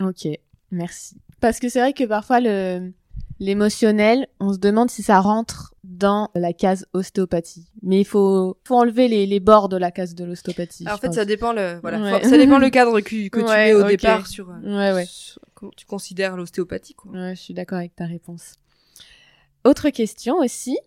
S1: Ok, merci. Parce que c'est vrai que parfois le l'émotionnel, on se demande si ça rentre dans la case ostéopathie. Mais il faut, faut enlever les, les bords de la case de l'ostéopathie.
S2: En fait, ça dépend le, voilà, ça dépend le cadre que, que tu mets au départ sur,
S1: ouais, ouais.
S2: comment tu considères l'ostéopathie.
S1: Ouais, je suis d'accord avec ta réponse. Autre question aussi,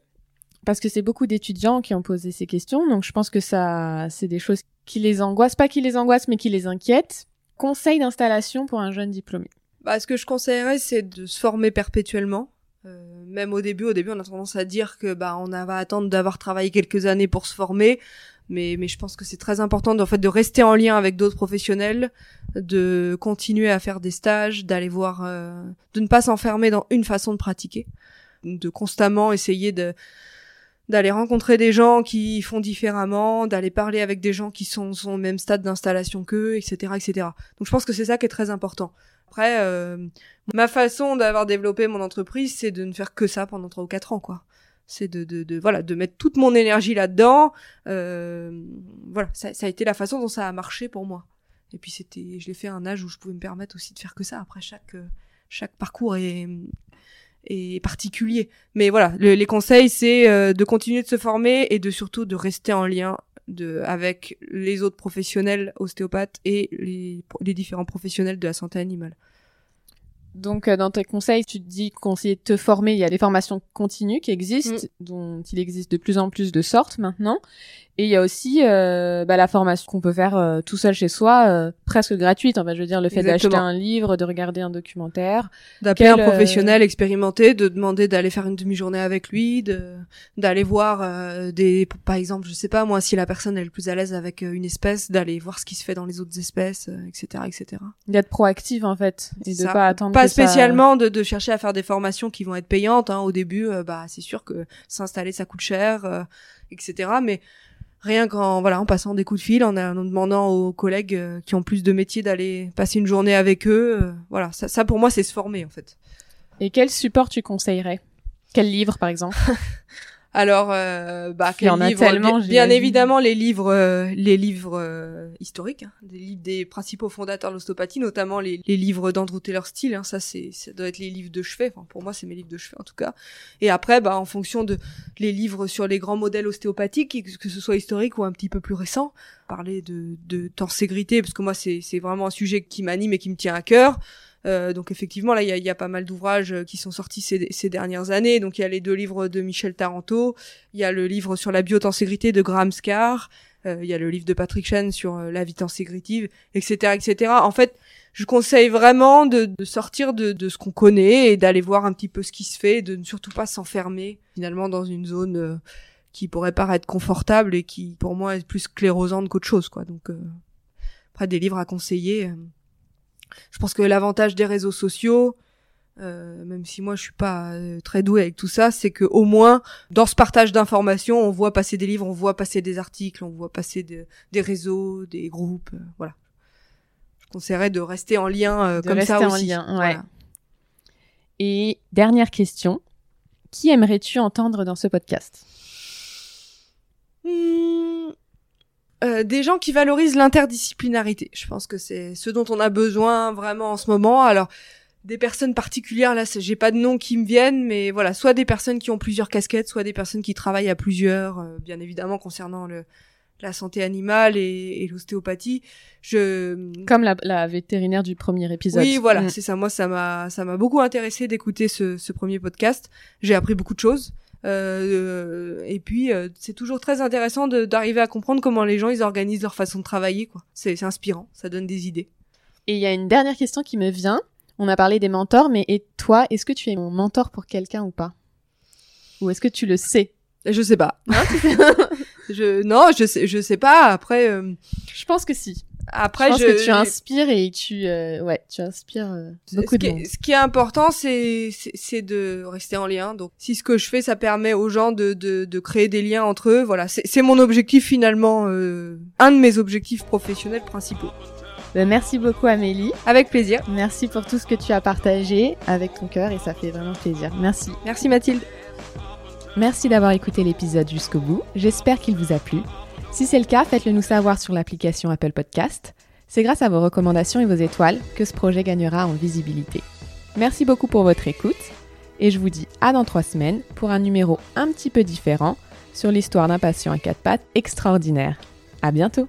S1: parce que c'est beaucoup d'étudiants qui ont posé ces questions, donc je pense que ça, c'est des choses qui les angoissent, pas qui les angoissent, mais qui les inquiètent. Conseil d'installation pour un jeune diplômé.
S2: Bah, ce que je conseillerais, c'est de se former perpétuellement. Euh, même au début, au début, on a tendance à dire que bah on va attendre d'avoir travaillé quelques années pour se former, mais mais je pense que c'est très important en fait de rester en lien avec d'autres professionnels, de continuer à faire des stages, d'aller voir, euh, de ne pas s'enfermer dans une façon de pratiquer, de constamment essayer de d'aller rencontrer des gens qui font différemment, d'aller parler avec des gens qui sont, sont au même stade d'installation qu'eux, etc., etc. Donc je pense que c'est ça qui est très important. Après, euh, ma façon d'avoir développé mon entreprise, c'est de ne faire que ça pendant trois ou quatre ans, quoi. C'est de, de, de, voilà, de mettre toute mon énergie là-dedans. Euh, voilà, ça, ça, a été la façon dont ça a marché pour moi. Et puis c'était, je l'ai fait à un âge où je pouvais me permettre aussi de faire que ça. Après, chaque, chaque parcours est, est particulier. Mais voilà, les conseils, c'est euh, de continuer de se former et de surtout de rester en lien de, avec les autres professionnels ostéopathes et les, les différents professionnels de la santé animale.
S1: Donc, euh, dans tes conseils, tu te dis conseiller de te former. Il y a des formations continues qui existent, mm. dont il existe de plus en plus de sortes maintenant. Et il y a aussi euh, bah, la formation qu'on peut faire euh, tout seul chez soi, euh, presque gratuite. En fait, je veux dire, le fait d'acheter un livre, de regarder un documentaire,
S2: d'appeler un professionnel expérimenté, de demander d'aller faire une demi-journée avec lui, de d'aller voir des, par exemple, je sais pas moi, si la personne est le plus à l'aise avec une espèce, d'aller voir ce qui se fait dans les autres espèces, etc., etc.
S1: D'être proactive en fait, et de pas attendre.
S2: Pas spécialement de, de chercher à faire des formations qui vont être payantes. Hein. Au début, bah c'est sûr que s'installer ça coûte cher, etc. Mais rien qu'en voilà en passant des coups de fil, en, en demandant aux collègues euh, qui ont plus de métiers d'aller passer une journée avec eux. Euh, voilà, ça, ça pour moi c'est se former en fait.
S1: Et quel support tu conseillerais? Quel livre par exemple?
S2: Alors, euh, bah, Il y en a tellement, bien, évidemment les livres, euh, les livres euh, historiques, hein, des livres des principaux fondateurs de l'ostéopathie, notamment les, les livres d'Andrew Taylor Steele. Hein, ça, c'est, ça doit être les livres de chevet. Enfin, pour moi, c'est mes livres de chevet en tout cas. Et après, bah, en fonction de les livres sur les grands modèles ostéopathiques, que ce soit historique ou un petit peu plus récent, parler de, de tenségrité, parce que moi, c'est, c'est vraiment un sujet qui m'anime et qui me tient à cœur. Euh, donc effectivement, là, il y a, y a, pas mal d'ouvrages euh, qui sont sortis ces, ces, dernières années. Donc il y a les deux livres de Michel Taranto, il y a le livre sur la biotenségrité de Graham Scar, euh, il y a le livre de Patrick Chen sur la vie tenségritive, etc., etc. En fait, je conseille vraiment de, de sortir de, de ce qu'on connaît et d'aller voir un petit peu ce qui se fait, de ne surtout pas s'enfermer finalement dans une zone qui pourrait paraître confortable et qui pour moi est plus sclérosante qu'autre chose quoi donc après des livres à conseiller je pense que l'avantage des réseaux sociaux, euh, même si moi je suis pas euh, très douée avec tout ça, c'est que au moins dans ce partage d'informations, on voit passer des livres, on voit passer des articles, on voit passer des réseaux, des groupes, euh, voilà. Je conseillerais de rester en lien comme ça aussi. Lien, ouais.
S1: Et dernière question, qui aimerais-tu entendre dans ce podcast
S2: hmm, euh, des gens qui valorisent l'interdisciplinarité. Je pense que c'est ce dont on a besoin vraiment en ce moment. Alors des personnes particulières là, j'ai pas de nom qui me viennent, mais voilà, soit des personnes qui ont plusieurs casquettes, soit des personnes qui travaillent à plusieurs, euh, bien évidemment concernant le la santé animale et, et l'ostéopathie. Je
S1: comme la, la, vétérinaire du premier épisode.
S2: Oui, voilà, mm. c'est ça. Moi, ça m'a ça m'a beaucoup intéressé d'écouter ce, ce premier podcast. J'ai appris beaucoup de choses. Euh, et puis euh, c'est toujours très intéressant d'arriver à comprendre comment les gens ils organisent leur façon de travailler quoi. C'est inspirant, ça donne des idées.
S1: Et il y a une dernière question qui me vient. On a parlé des mentors, mais et toi, est-ce que tu es mon mentor pour quelqu'un ou pas? Ou est-ce que tu le sais?
S2: Je sais pas. je non, je sais je sais pas après
S1: Je pense que si. Après, je pense que tu inspires et tu, euh, ouais, tu inspires euh, beaucoup
S2: de
S1: monde.
S2: ce qui est important, c'est, c'est de rester en lien. Donc, si ce que je fais, ça permet aux gens de, de, de créer des liens entre eux, voilà, c'est mon objectif finalement, euh, un de mes objectifs professionnels principaux.
S1: Ben, merci beaucoup Amélie.
S2: Avec plaisir.
S1: Merci pour tout ce que tu as partagé avec ton cœur et ça fait vraiment plaisir. Merci.
S2: Merci Mathilde.
S1: Merci d'avoir écouté l'épisode jusqu'au bout. J'espère qu'il vous a plu. Si c'est le cas, faites-le nous savoir sur l'application Apple Podcast. C'est grâce à vos recommandations et vos étoiles que ce projet gagnera en visibilité. Merci beaucoup pour votre écoute et je vous dis à dans trois semaines pour un numéro un petit peu différent sur l'histoire d'un patient à quatre pattes extraordinaire. À bientôt!